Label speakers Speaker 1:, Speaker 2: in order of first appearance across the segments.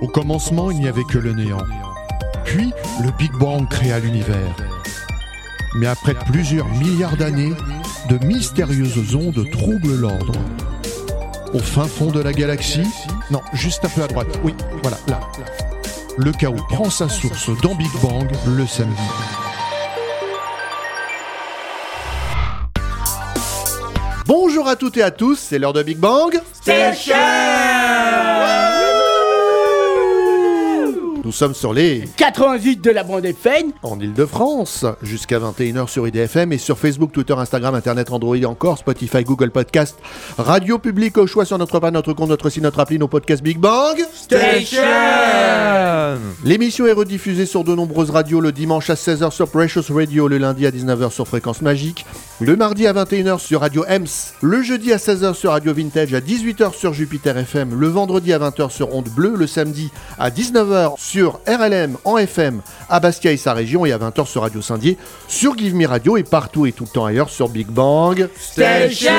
Speaker 1: Au commencement, il n'y avait que le néant. Puis, le Big Bang créa l'univers. Mais après plusieurs milliards d'années, de mystérieuses ondes troublent l'ordre. Au fin fond de la galaxie, non, juste un peu à droite, oui, voilà, là. Le chaos prend sa source dans Big Bang le samedi. Bonjour à toutes et à tous, c'est l'heure de Big Bang.
Speaker 2: Station
Speaker 1: Nous sommes sur les
Speaker 2: 88 de la bande FM.
Speaker 1: en Ile-de-France, jusqu'à 21h sur IDFM et sur Facebook, Twitter, Instagram, Internet, Android encore, Spotify, Google Podcast, Radio Public au choix sur notre page, notre compte, notre site, notre appli, nos podcasts Big Bang.
Speaker 2: Station
Speaker 1: L'émission est rediffusée sur de nombreuses radios le dimanche à 16h sur Precious Radio, le lundi à 19h sur Fréquence Magique, le mardi à 21h sur Radio EMS, le jeudi à 16h sur Radio Vintage, à 18h sur Jupiter FM, le vendredi à 20h sur Onde Bleue, le samedi à 19h sur RLM en FM à Bastia et sa région et à 20h sur Radio Saint-Dié, sur Give Me Radio et partout et tout le temps ailleurs sur Big Bang.
Speaker 2: Station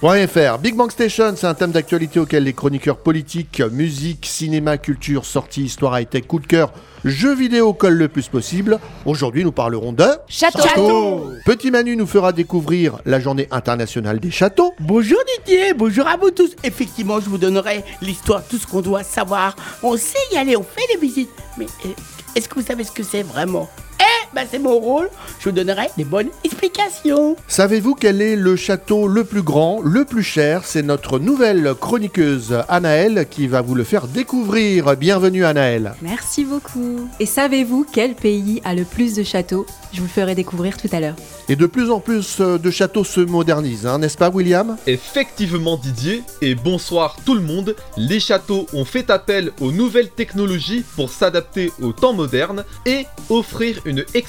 Speaker 1: .fr. Big Bang Station, c'est un thème d'actualité auquel les chroniqueurs politiques, musique, cinéma, culture, sorties, histoire high-tech, coup de cœur, jeux vidéo collent le plus possible. Aujourd'hui, nous parlerons de...
Speaker 3: Château.
Speaker 1: Petit Manu nous fera découvrir la journée internationale des châteaux.
Speaker 2: Bonjour Didier, bonjour à vous tous. Effectivement, je vous donnerai l'histoire, tout ce qu'on doit savoir. On sait y aller, on fait des visites. Mais euh, est-ce que vous savez ce que c'est vraiment? Eh, ben c'est mon rôle. Je vous donnerai des bonnes explications.
Speaker 1: Savez-vous quel est le château le plus grand, le plus cher? C'est notre nouvelle chroniqueuse Anaëlle qui va vous le faire découvrir. Bienvenue Anaëlle.
Speaker 3: Merci beaucoup. Et savez-vous quel pays a le plus de châteaux? Je vous le ferai découvrir tout à l'heure.
Speaker 1: Et de plus en plus euh, de châteaux se modernisent, hein, n'est-ce pas William?
Speaker 4: Effectivement Didier, et bonsoir tout le monde, les châteaux ont fait appel aux nouvelles technologies pour s'adapter aux temps modernes et offrir une expérience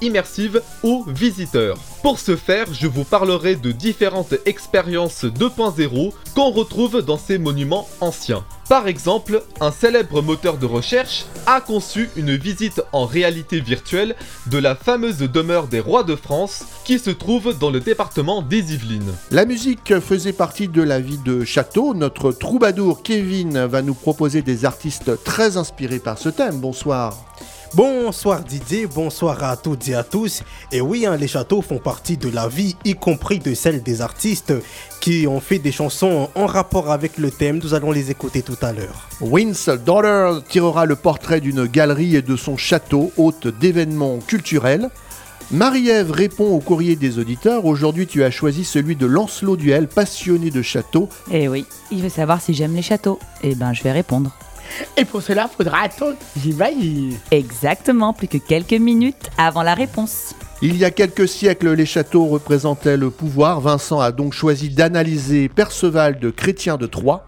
Speaker 4: immersive aux visiteurs. Pour ce faire, je vous parlerai de différentes expériences 2.0 qu'on retrouve dans ces monuments anciens. Par exemple, un célèbre moteur de recherche a conçu une visite en réalité virtuelle de la fameuse demeure des rois de France qui se trouve dans le département des Yvelines.
Speaker 1: La musique faisait partie de la vie de Château. Notre troubadour Kevin va nous proposer des artistes très inspirés par ce thème. Bonsoir.
Speaker 5: Bonsoir Didier, bonsoir à toutes et à tous. Et oui, hein, les châteaux font partie de la vie, y compris de celle des artistes qui ont fait des chansons en rapport avec le thème. Nous allons les écouter tout à l'heure.
Speaker 1: Win's Daughter tirera le portrait d'une galerie et de son château, hôte d'événements culturels. Marie-Ève répond au courrier des auditeurs. Aujourd'hui, tu as choisi celui de Lancelot Duel, passionné de châteaux.
Speaker 6: Eh oui, il veut savoir si j'aime les châteaux. Eh ben, je vais répondre.
Speaker 2: Et pour cela, faudra attendre, j'imagine.
Speaker 6: Exactement, plus que quelques minutes avant la réponse.
Speaker 1: Il y a quelques siècles, les châteaux représentaient le pouvoir. Vincent a donc choisi d'analyser Perceval de Chrétien de Troyes.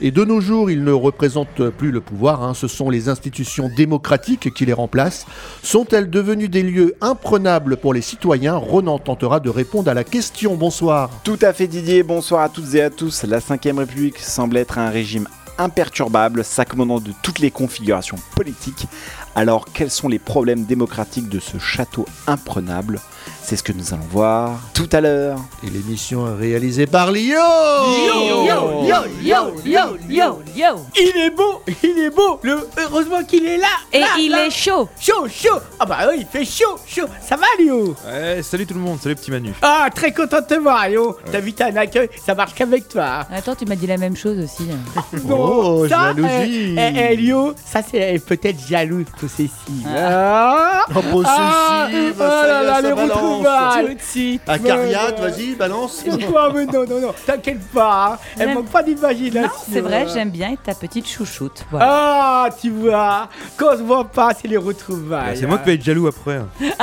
Speaker 1: Et de nos jours, ils ne représentent plus le pouvoir, hein. ce sont les institutions démocratiques qui les remplacent. Sont-elles devenues des lieux imprenables pour les citoyens? Ronan tentera de répondre à la question. Bonsoir.
Speaker 7: Tout à fait Didier, bonsoir à toutes et à tous. La 5ème République semble être un régime imperturbable, s'accommodant de toutes les configurations politiques. Alors quels sont les problèmes démocratiques de ce château imprenable? C'est ce que nous allons voir tout à l'heure.
Speaker 1: Et l'émission est réalisée par Lio
Speaker 2: Yo, yo, yo, yo, yo, yo.
Speaker 6: yo
Speaker 2: Il est beau, il est beau. Le, heureusement qu'il est là.
Speaker 6: Et
Speaker 2: là,
Speaker 6: il
Speaker 2: là.
Speaker 6: est chaud
Speaker 2: chaud, chaud. Ah bah oui, il fait chaud, chaud. Ça va, Léo
Speaker 8: Ouais, salut tout le monde, salut petit Manu.
Speaker 2: Ah, très content de te voir, Léo. T'as vu, t'as un accueil, ça marche qu'avec toi.
Speaker 6: Attends, tu m'as dit la même chose aussi.
Speaker 1: Oh,
Speaker 2: ça,
Speaker 1: jalousie.
Speaker 2: eh, eh, eh, Léo, ça c'est peut-être jaloux, possessive. Ah.
Speaker 1: Oh, possessive,
Speaker 2: Ah,
Speaker 1: ça
Speaker 2: oh là là,
Speaker 1: ça
Speaker 2: les
Speaker 1: balance. Acariate,
Speaker 2: Ouais,
Speaker 1: vas-y, balance.
Speaker 2: Quoi, mais non, non, non, t'inquiète pas, hein. elle manque pas d'imagination.
Speaker 6: Non, c'est vrai, j'aime bien ta petite chouchoute. Voilà.
Speaker 2: Ah, tu vois, quand on se voit pas, c'est les retrouvailles.
Speaker 8: c'est moi qui vais être jaloux après.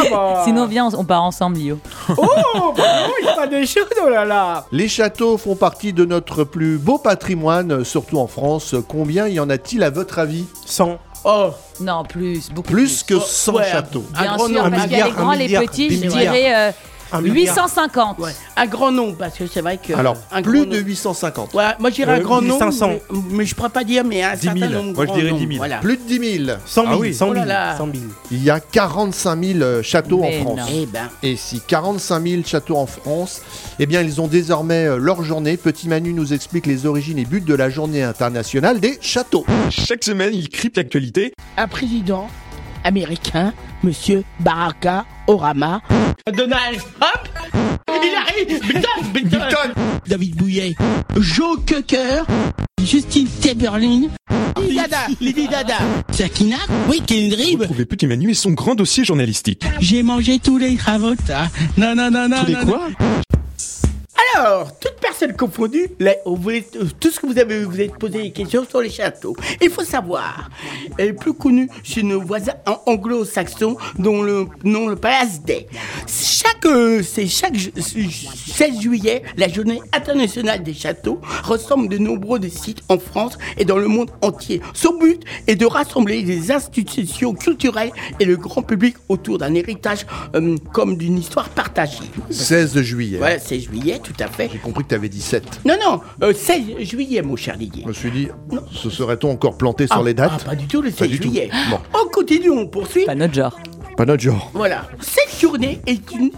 Speaker 2: Ah bah.
Speaker 6: Sinon, viens, on, part ensemble, Lio.
Speaker 2: Oh, bah il y a pas des choses, oh là là.
Speaker 1: Les châteaux font partie de notre plus beau patrimoine, surtout en France. Combien y en a-t-il à votre avis?
Speaker 5: 100.
Speaker 2: Oh,
Speaker 6: Non, plus, beaucoup
Speaker 1: Plus que
Speaker 2: Oh,
Speaker 1: 100
Speaker 2: ouais.
Speaker 1: châteaux.
Speaker 6: Bien sûr, parce qu'il y a les grands, les petits, je dirais euh. 850.
Speaker 2: Ouais, un grand nombre, parce que c'est vrai que.
Speaker 1: Alors,
Speaker 2: un
Speaker 1: plus
Speaker 2: grand
Speaker 1: de
Speaker 2: nombre.
Speaker 1: 850.
Speaker 2: Ouais, moi je dirais un grand nombre,
Speaker 5: 1500.
Speaker 2: mais, mais je pourrais pas dire, mais un
Speaker 8: 10
Speaker 2: certain
Speaker 8: 000.
Speaker 2: nombre.
Speaker 8: Moi, je dirais
Speaker 2: nombre,
Speaker 8: 10 000.
Speaker 2: Voilà.
Speaker 1: Plus de 10 000.
Speaker 5: 100 000,
Speaker 8: Ah oui.
Speaker 5: 100 000,
Speaker 2: Oh là là.
Speaker 5: 100 000.
Speaker 1: Il y a 45 000 euh, châteaux
Speaker 6: Mais
Speaker 1: en France.
Speaker 6: non.
Speaker 2: Eh ben,
Speaker 1: Et si 45 000 châteaux en France, eh bien ils ont désormais euh, leur journée. Petit Manu nous explique les origines et buts de la journée internationale des châteaux.
Speaker 9: Chaque semaine, il crypte l'actualité.
Speaker 2: un président américain, monsieur Baraka Orama. Donald Trump? Il arrive! Biden, Biden. David Bouillet. Joe Cocker. Justine Timberlane Lady Dada Lady Dada Sakina Oui, Kendrick
Speaker 9: Retrouvez Petit Manu et son grand dossier journalistique.
Speaker 2: J'ai mangé tous les ravotas. Non, non, non, non.
Speaker 9: Tous les
Speaker 2: non,
Speaker 9: quoi?
Speaker 2: Alors, toute personne confondue, là, tout ce que vous avez, vous avez posé des questions sur les châteaux. Il faut savoir, elle est plus connue chez nos voisins anglo-saxons, dont le nom le Palace Day. Chaque, euh, c'est chaque ju- 16 juillet, la journée internationale des châteaux ressemble de nombreux des sites en France et dans le monde entier. Son but est de rassembler les institutions culturelles et le grand public autour d'un héritage euh, comme d'une histoire partagée.
Speaker 1: 16 juillet.
Speaker 2: Voilà, c'est juillet, tout à fait.
Speaker 1: J'ai compris que tu avais 17.
Speaker 2: Non, non, euh, 16 juillet, mon cher Didier.
Speaker 1: Je me suis dit, ce serait-on encore planté sur
Speaker 2: Ah,
Speaker 1: les dates
Speaker 2: ah, Pas du tout, le
Speaker 1: Pas
Speaker 2: 16
Speaker 1: du tout.
Speaker 2: juillet.
Speaker 1: Bon.
Speaker 2: On continue, on poursuit.
Speaker 6: Pas notre genre.
Speaker 1: Notre genre.
Speaker 2: Voilà. Cette journée est une,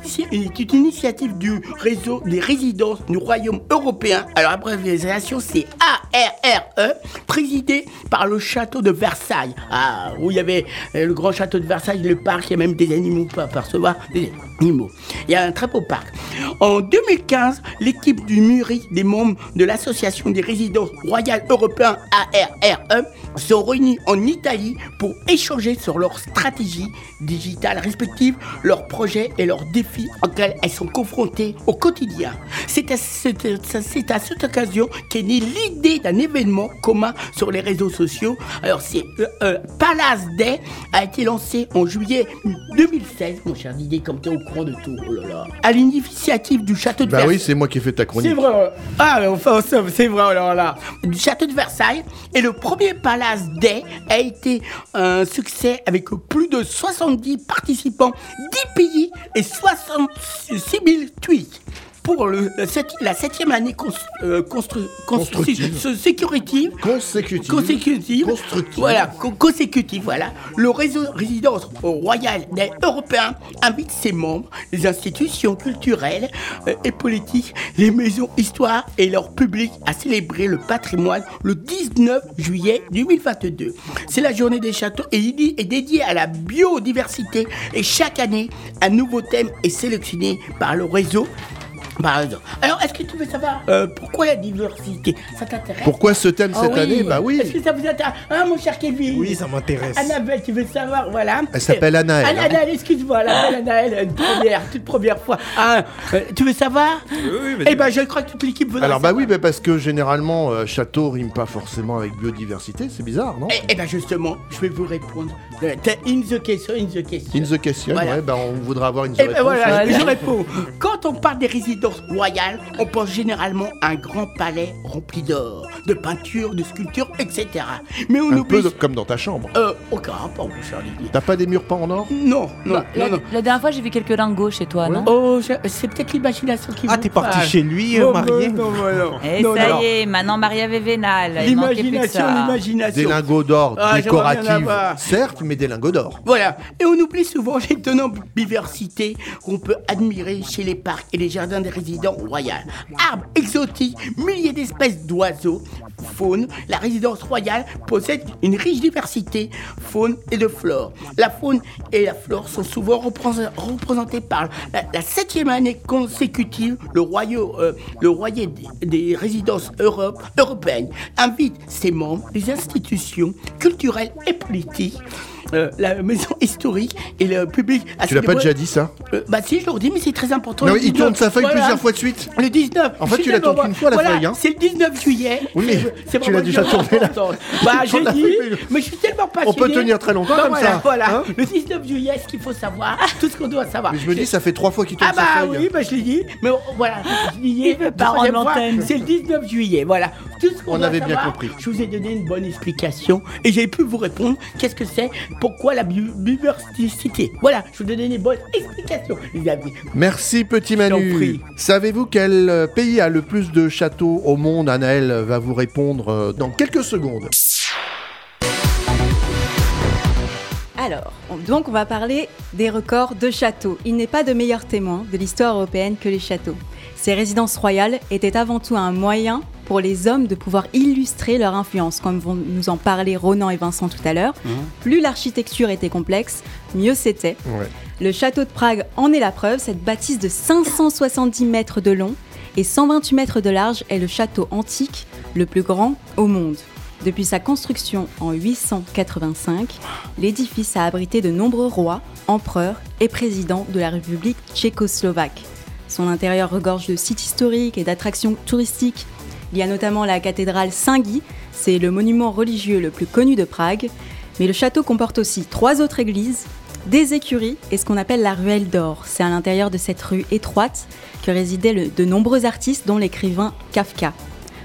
Speaker 2: initiative du réseau des résidences du Royaume européen. Alors, l'abréviation, c'est ARRE, présidé par le château de Versailles. Ah, où il y avait euh, le grand château de Versailles, le parc, il y a même des animaux pour apercevoir des animaux. Il y a un très beau parc. En 2015, l'équipe du MURI, des membres de l'association des résidences royales européens ARRE, sont réunis en Italie pour échanger sur leur stratégie digitale respective, leurs projets et leurs défis auxquels elles sont confrontées au quotidien. C'est à, cette- c'est à cette occasion qu'est née l'idée d'un événement commun sur les réseaux sociaux. Alors c'est euh, euh, Palace Day a été lancé en juillet 2016, mon cher Didier, comme tu es au courant de tout. Oh là là. À l'initiative du château de
Speaker 1: Bah
Speaker 2: Versailles.
Speaker 1: oui, c'est moi qui ai fait ta chronique.
Speaker 2: C'est vrai. Ah, mais enfin, c'est vrai, alors là. Du château de Versailles. Et le premier Palace Day a été un succès avec plus de 70 participants, 10 pays et 66 000 tweets. Pour le, la, sept- la septième année euh, constru- constru-
Speaker 1: Constructive.
Speaker 2: se- sécurative,
Speaker 1: Consécutive.
Speaker 2: consécutive,
Speaker 1: Constructive.
Speaker 2: voilà, co- consécutive, voilà. Le réseau résidence royale des Européens invite ses membres, les institutions culturelles euh, et politiques, les maisons histoire et leur public à célébrer le patrimoine le 19 juillet 2022. C'est la journée des châteaux et il est dédiée à la biodiversité et chaque année, un nouveau thème est sélectionné par le réseau. Par exemple. Alors, est-ce que tu veux savoir euh, pourquoi la diversité Ça t'intéresse?
Speaker 1: Pourquoi ce thème
Speaker 2: Ah
Speaker 1: cette
Speaker 2: oui.
Speaker 1: année? Bah oui.
Speaker 2: Est-ce que ça vous intéresse Hein, mon cher Kevin?
Speaker 5: Oui, ça m'intéresse.
Speaker 2: Annabelle, tu veux savoir, voilà.
Speaker 1: Elle s'appelle Anaëlle,
Speaker 2: Anna-
Speaker 1: hein.
Speaker 2: Anaëlle, excuse-moi, elle s'appelle Anaëlle, une première, toute première fois. Ah, euh, tu veux savoir?
Speaker 8: Oui,
Speaker 2: Eh
Speaker 8: vas-y.
Speaker 2: ben, je crois que toute l'équipe voudrait
Speaker 1: Alors bah oui, mais parce que généralement, euh, château rime pas forcément avec biodiversité, c'est bizarre, non?
Speaker 2: Eh, eh ben, justement, je vais vous répondre. Euh, t'as In the question, in the question.
Speaker 1: In the question,
Speaker 2: Voilà.
Speaker 1: ouais, bah on voudra avoir une
Speaker 2: Eh ben
Speaker 1: réponse.
Speaker 2: voilà,
Speaker 6: Voilà.
Speaker 2: je réponds. Quand on parle des résidences royales, on pense généralement à un grand palais rempli d'or, de peintures, de sculptures, etc. Mais on
Speaker 1: Un
Speaker 2: oublie...
Speaker 1: peu de- comme dans ta chambre.
Speaker 2: Euh, aucun rapport, mon cher.
Speaker 1: T'as pas des murs peints en or?
Speaker 2: Non, non,
Speaker 6: Bah, la,
Speaker 2: non, non.
Speaker 6: la dernière fois, j'ai vu quelques lingots chez toi, non?
Speaker 2: Oh, je- c'est peut-être l'imagination qui
Speaker 5: Ah,
Speaker 2: vous
Speaker 5: t'es parti
Speaker 2: parle.
Speaker 5: chez lui, euh,
Speaker 2: Oh,
Speaker 5: marié
Speaker 2: non, non, non.
Speaker 6: Et
Speaker 2: Non,
Speaker 6: ça
Speaker 2: non.
Speaker 6: y est, maintenant Maria Vévénal. il manquait plus que
Speaker 2: L'imagination,
Speaker 6: ça.
Speaker 1: Des
Speaker 2: l'imagination.
Speaker 1: lingots d'or
Speaker 2: Ah, j'aimerais bien en
Speaker 1: décoratifs, certes, mais des lingots d'or.
Speaker 2: Voilà. Et on oublie souvent l'étonnante diversité qu'on peut admirer chez les parcs et les jardins des résidents royaux. Arbres exotiques, milliers d'espèces d'oiseaux, faune. La résidence royale possède une riche diversité, faune et de flore. La faune et la flore sont souvent représ- représentées par la, septième année consécutive. Le royaume, euh, le royer des, des résidences Europe, européennes invite ses membres, les institutions culturelles et politiques euh, la maison historique et le public à
Speaker 1: Tu l'as pas déjà dit ça
Speaker 2: Euh, Bah si, je leur dis, mais c'est très important.
Speaker 1: Non,
Speaker 2: Le
Speaker 1: il
Speaker 2: 19,
Speaker 1: tourne sa feuille
Speaker 2: voilà.
Speaker 1: plusieurs fois de suite.
Speaker 2: Le 19.
Speaker 1: En fait, tu
Speaker 2: suis
Speaker 1: la tournes
Speaker 2: tellement-
Speaker 1: qu'une fois, la
Speaker 2: voilà,
Speaker 1: feuille, hein.
Speaker 2: C'est le 19 juillet.
Speaker 1: Oui, mais
Speaker 2: C'est-
Speaker 1: tu l'as déjà
Speaker 2: une
Speaker 1: tourné, là.
Speaker 2: Bah j'ai dit, mais je suis tellement passionné.
Speaker 1: On peut tenir très longtemps
Speaker 2: Bah,
Speaker 1: comme
Speaker 2: voilà,
Speaker 1: ça,
Speaker 2: Voilà,
Speaker 1: hein.
Speaker 2: le 19 juillet, ce qu'il faut savoir, tout ce qu'on doit savoir.
Speaker 1: Mais je me dis, ça fait trois fois qu'il tourne
Speaker 2: Ah bah
Speaker 1: sa feuille.
Speaker 2: oui, bah je l'ai dit. Mais voilà, troisième
Speaker 6: rendre
Speaker 2: fois,
Speaker 6: l'antenne.
Speaker 2: C'est le 19 juillet, voilà. Tout ce qu'on
Speaker 1: On avait bien
Speaker 2: savoir.
Speaker 1: compris.
Speaker 2: Je vous ai donné une bonne explication et j'ai pu vous répondre. Qu'est-ce que c'est Pourquoi la bi- biodiversité Voilà, je vous ai donné une bonne explication, les amis.
Speaker 1: Merci petit Manu. Savez-vous quel euh, pays a le plus de châteaux au monde Anaël va vous répondre euh, dans quelques secondes.
Speaker 3: Alors, on- donc on va parler des records de châteaux. Il n'est pas de meilleur témoin de l'histoire européenne que les châteaux. Ces résidences royales étaient avant tout un moyen pour les hommes de pouvoir illustrer leur influence, comme vont nous en parler Ronan et Vincent tout à l'heure. Plus l'architecture était complexe, mieux c'était.
Speaker 1: Ouais.
Speaker 3: Le château de Prague en est la preuve. Cette bâtisse de 570 mètres de long et 128 mètres de large est le château antique le plus grand au monde. Depuis sa construction en 885, l'édifice a abrité de nombreux rois, empereurs et présidents de la République tchécoslovaque. Son intérieur regorge de sites historiques et d'attractions touristiques. Il y a notamment la cathédrale Saint-Guy, c'est le monument religieux le plus connu de Prague. Mais le château comporte aussi trois autres églises, des écuries et ce qu'on appelle la ruelle d'or. C'est à l'intérieur de cette rue étroite que résidaient le- de nombreux artistes, dont l'écrivain Kafka.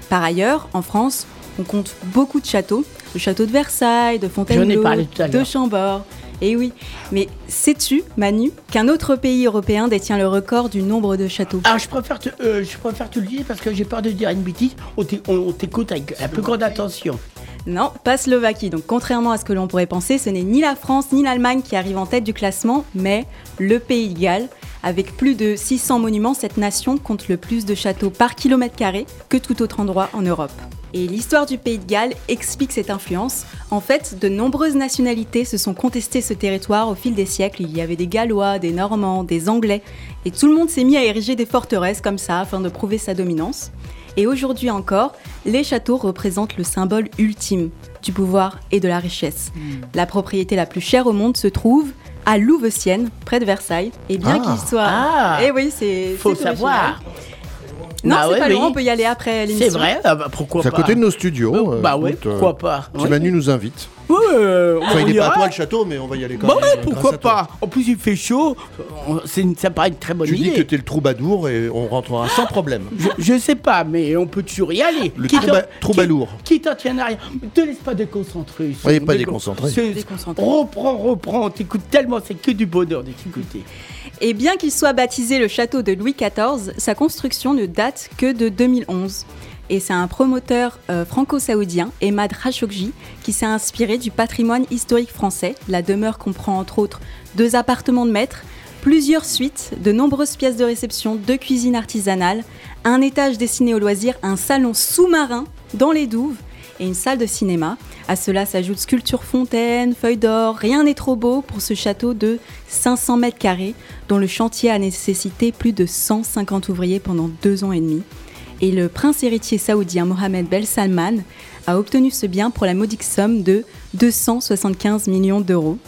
Speaker 3: Par ailleurs, en France, on compte beaucoup de châteaux. Le château de Versailles, de Fontainebleau, de. Chambord. Et oui, mais sais-tu, Manu, qu'un autre pays européen détient le record du nombre de châteaux?
Speaker 2: Alors, je préfère, te, euh, je préfère te le dire parce que j'ai peur de dire une bêtise. On t'écoute avec la plus grande attention.
Speaker 3: Non, pas Slovaquie. Donc contrairement à ce que l'on pourrait penser, ce n'est ni la France ni l'Allemagne qui arrivent en tête du classement, mais le Pays de Galles. Avec plus de 600 monuments, cette nation compte le plus de châteaux par kilomètre carré que tout autre endroit en Europe. Et l'histoire du Pays de Galles explique cette influence. En fait, de nombreuses nationalités se sont contestées ce territoire au fil des siècles. Il y avait des Gallois, des Normands, des Anglais, et tout le monde s'est mis à ériger des forteresses comme ça afin de prouver sa dominance. Et aujourd'hui encore, les châteaux représentent le symbole ultime du pouvoir et de la richesse. La propriété la plus chère au monde se trouve à Louveciennes, près de Versailles. Et bien
Speaker 1: Ah.
Speaker 3: qu'il soit...
Speaker 2: Ah.
Speaker 3: Eh oui, c'est...
Speaker 2: Faut savoir.
Speaker 3: Non,
Speaker 2: Bah
Speaker 3: c'est
Speaker 2: ouais,
Speaker 3: pas
Speaker 2: oui.
Speaker 3: loin, on peut y aller après l'émission.
Speaker 2: C'est vrai ah bah, Pourquoi
Speaker 1: C'est à
Speaker 2: pas
Speaker 1: côté de nos studios.
Speaker 2: Euh, Bah
Speaker 1: euh,
Speaker 2: ouais,
Speaker 1: écoute, euh,
Speaker 2: pourquoi pas
Speaker 1: Petit
Speaker 2: Ouais.
Speaker 1: Manu nous invite.
Speaker 2: Ouais, euh,
Speaker 1: Enfin,
Speaker 2: on
Speaker 1: il n'est pas à toi le château, mais on va y aller quand
Speaker 2: Bah
Speaker 1: même.
Speaker 2: ouais,
Speaker 1: euh,
Speaker 2: pourquoi
Speaker 1: à
Speaker 2: pas En plus, il fait chaud. Une- Ça paraît une très bonne
Speaker 1: Tu dis
Speaker 2: idée.
Speaker 1: que t'es le troubadour et on rentrera sans problème.
Speaker 2: Je, je sais pas, mais on peut toujours y aller.
Speaker 1: Le
Speaker 2: Qui
Speaker 1: trouba-.
Speaker 2: Qui, qui t'en tient derrière Te laisse pas déconcentrer.
Speaker 1: Oui, pas
Speaker 2: Décon-
Speaker 1: déconcentré.
Speaker 2: Reprends, reprends. On t'écoute tellement, c'est que du bonheur de t'écouter.
Speaker 3: Et bien qu'il soit baptisé le château de Louis XIV, sa construction ne date que de 2011. Et c'est un promoteur euh, franco-saoudien, Emad Khashoggi, qui s'est inspiré du patrimoine historique français. La demeure comprend entre autres deux appartements de maître, plusieurs suites, de nombreuses pièces de réception, deux cuisines artisanales, un étage destiné aux loisirs, un salon sous-marin dans les douves et une salle de cinéma. À cela s'ajoutent sculptures fontaines, feuilles d'or. Rien n'est trop beau pour ce château de 500 mètres carrés, dont le chantier a nécessité plus de 150 ouvriers pendant deux ans et demi. Et le prince héritier saoudien Mohamed Ben Salman a obtenu ce bien pour la modique somme de 275 millions d'euros.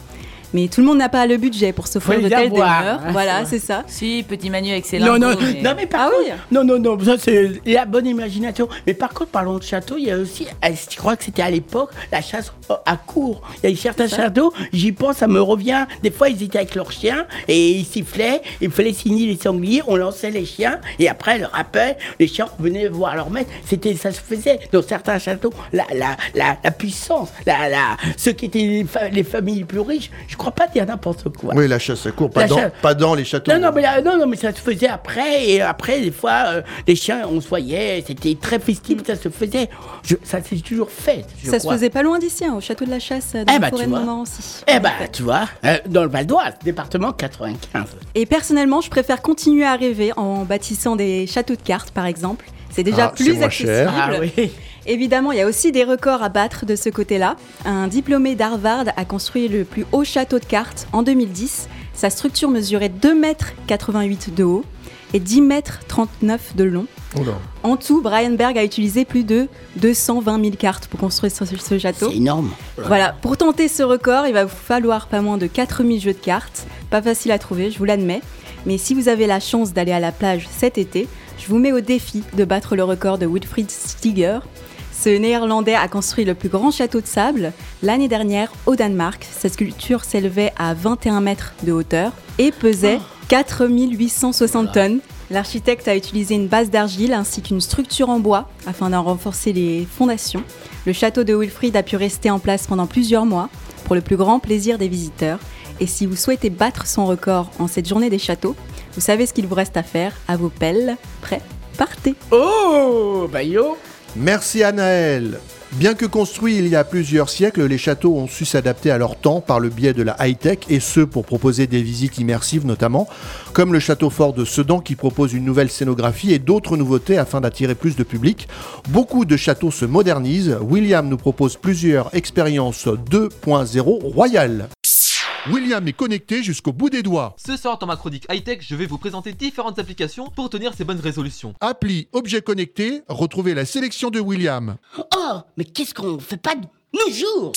Speaker 3: Mais tout le monde n'a pas le budget pour s'offrir de
Speaker 2: les
Speaker 3: telles demeures. Voilà, c'est ça.
Speaker 6: Si, petit Manu avec ses
Speaker 2: Non, non,
Speaker 6: mais-
Speaker 2: non, mais par
Speaker 3: Ah
Speaker 2: contre,
Speaker 3: oui
Speaker 2: non, non, non, ça c'est la bonne imagination. Mais par contre, parlons de château, il y a aussi, je crois que c'était à l'époque, la chasse euh, à court. Il y a certains châteaux, j'y pense, ça me revient. Des fois, ils étaient avec leurs chiens et ils sifflaient, il fallait signer les sangliers, on lançait les chiens et après, le rappel, les chiens venaient voir leur maître. C'était, ça se faisait dans certains châteaux. La, la, la, la puissance, la, la, ceux qui étaient les, fa- les familles les plus riches, je crois pas dire n'importe quoi.
Speaker 1: Oui, la chasse à court, pas, dans,
Speaker 2: chasse-
Speaker 1: pas dans les châteaux.
Speaker 2: Non, non, mais, là, non, non, mais ça se faisait après, et après, des fois, euh, les chiens, on se voyait, c'était très festif, ça se faisait. Je- ça s'est toujours fait. je
Speaker 3: Ça se faisait pas loin d'ici, hein, au château de la Chasse, dans
Speaker 2: Eh bah,
Speaker 3: forêt
Speaker 2: tu
Speaker 3: de
Speaker 2: vois.
Speaker 3: Moment aussi.
Speaker 2: Eh ben, tu vois, euh, dans le Val d'Oise, département 95.
Speaker 3: Et personnellement, je préfère continuer à rêver en bâtissant des châteaux de cartes, par exemple. C'est déjà
Speaker 1: Ah,
Speaker 3: plus accessible.
Speaker 1: cher.
Speaker 2: Ah oui.
Speaker 3: Évidemment, il y a aussi des records à battre de ce côté-là. Un diplômé d'Harvard a construit le plus haut château de cartes en 2010. Sa structure mesurait 2,88 m de haut et 10,39 m de long.
Speaker 1: Oula.
Speaker 3: En tout, Brian Berg a utilisé plus de 220 000 cartes pour construire ce, ce château.
Speaker 2: C'est énorme.
Speaker 3: Voilà, pour tenter ce record, il va vous falloir pas moins de 4000 jeux de cartes. Pas facile à trouver, je vous l'admets. Mais si vous avez la chance d'aller à la plage cet été, je vous mets au défi de battre le record de Wilfried Stiger. Ce néerlandais a construit le plus grand château de sable l'année dernière au Danemark. Sa sculpture s'élevait à 21 mètres de hauteur et pesait 4860 tonnes. L'architecte a utilisé une base d'argile ainsi qu'une structure en bois afin d'en renforcer les fondations. Le château de Wilfrid a pu rester en place pendant plusieurs mois pour le plus grand plaisir des visiteurs. Et si vous souhaitez battre son record en cette journée des châteaux, vous savez ce qu'il vous reste à faire. À vos pelles, prêts, partez.
Speaker 2: Oh, bah yo
Speaker 1: Merci Anaël. Bien que construits il y a plusieurs siècles, les châteaux ont su s'adapter à leur temps par le biais de la high-tech et ce pour proposer des visites immersives notamment, comme le château fort de Sedan qui propose une nouvelle scénographie et d'autres nouveautés afin d'attirer plus de public. Beaucoup de châteaux se modernisent. William nous propose plusieurs expériences 2.0 royales. William est connecté jusqu'au bout des doigts.
Speaker 4: Ce soir dans ma chronique high-tech, je vais vous présenter différentes applications pour tenir ces bonnes résolutions.
Speaker 1: Appli objet connecté, retrouvez la sélection de William.
Speaker 2: Oh, mais qu'est-ce qu'on fait pas de nos jours?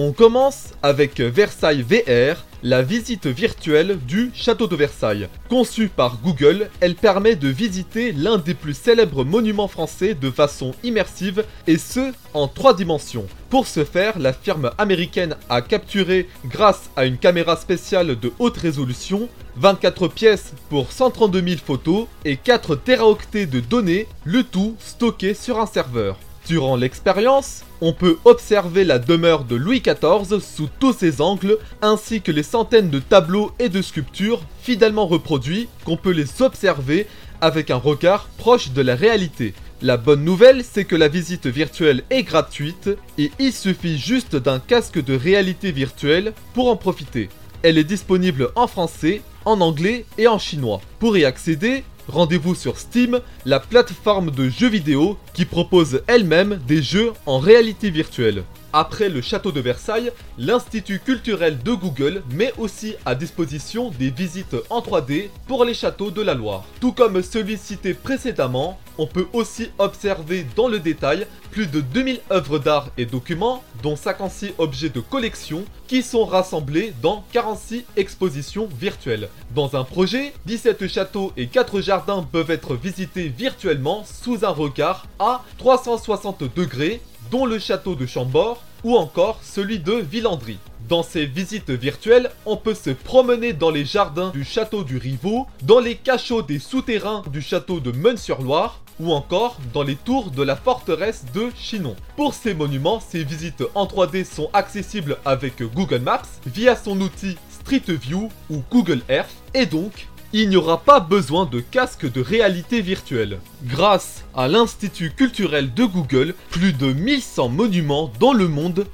Speaker 4: On commence avec Versailles VR, la visite virtuelle du château de Versailles. Conçue par Google, elle permet de visiter l'un des plus célèbres monuments français de façon immersive et ce, en trois dimensions. Pour ce faire, la firme américaine a capturé, grâce à une caméra spéciale de haute résolution, 24 pièces pour 132 000 photos et 4 téraoctets de données, le tout stocké sur un serveur. Durant l'expérience, on peut observer la demeure de Louis XIV sous tous ses angles, ainsi que les centaines de tableaux et de sculptures fidèlement reproduits qu'on peut les observer avec un regard proche de la réalité. La bonne nouvelle, c'est que la visite virtuelle est gratuite et il suffit juste d'un casque de réalité virtuelle pour en profiter. Elle est disponible en français, en anglais et en chinois. Pour y accéder, rendez-vous sur Steam, la plateforme de jeux vidéo qui propose elle-même des jeux en réalité virtuelle. Après le château de Versailles, l'Institut culturel de Google met aussi à disposition des visites en 3D pour les châteaux de la Loire. Tout comme celui cité précédemment, on peut aussi observer dans le détail plus de 2000 œuvres d'art et documents, dont 56 objets de collection, qui sont rassemblés dans 46 expositions virtuelles. Dans un projet, 17 châteaux et 4 jardins peuvent être visités virtuellement sous un regard à 360 degrés dont le château de Chambord ou encore celui de Villandry. Dans ces visites virtuelles, on peut se promener dans les jardins du château du Rivaux, dans les cachots des souterrains du château de Meun-sur-Loire, ou encore dans les tours de la forteresse de Chinon. Pour ces monuments, ces visites en 3D sont accessibles avec Google Maps via son outil Street View ou Google Earth, et donc il n'y aura pas besoin de casque de réalité virtuelle. Grâce à l'Institut culturel de Google, plus de 1100 monuments dans le monde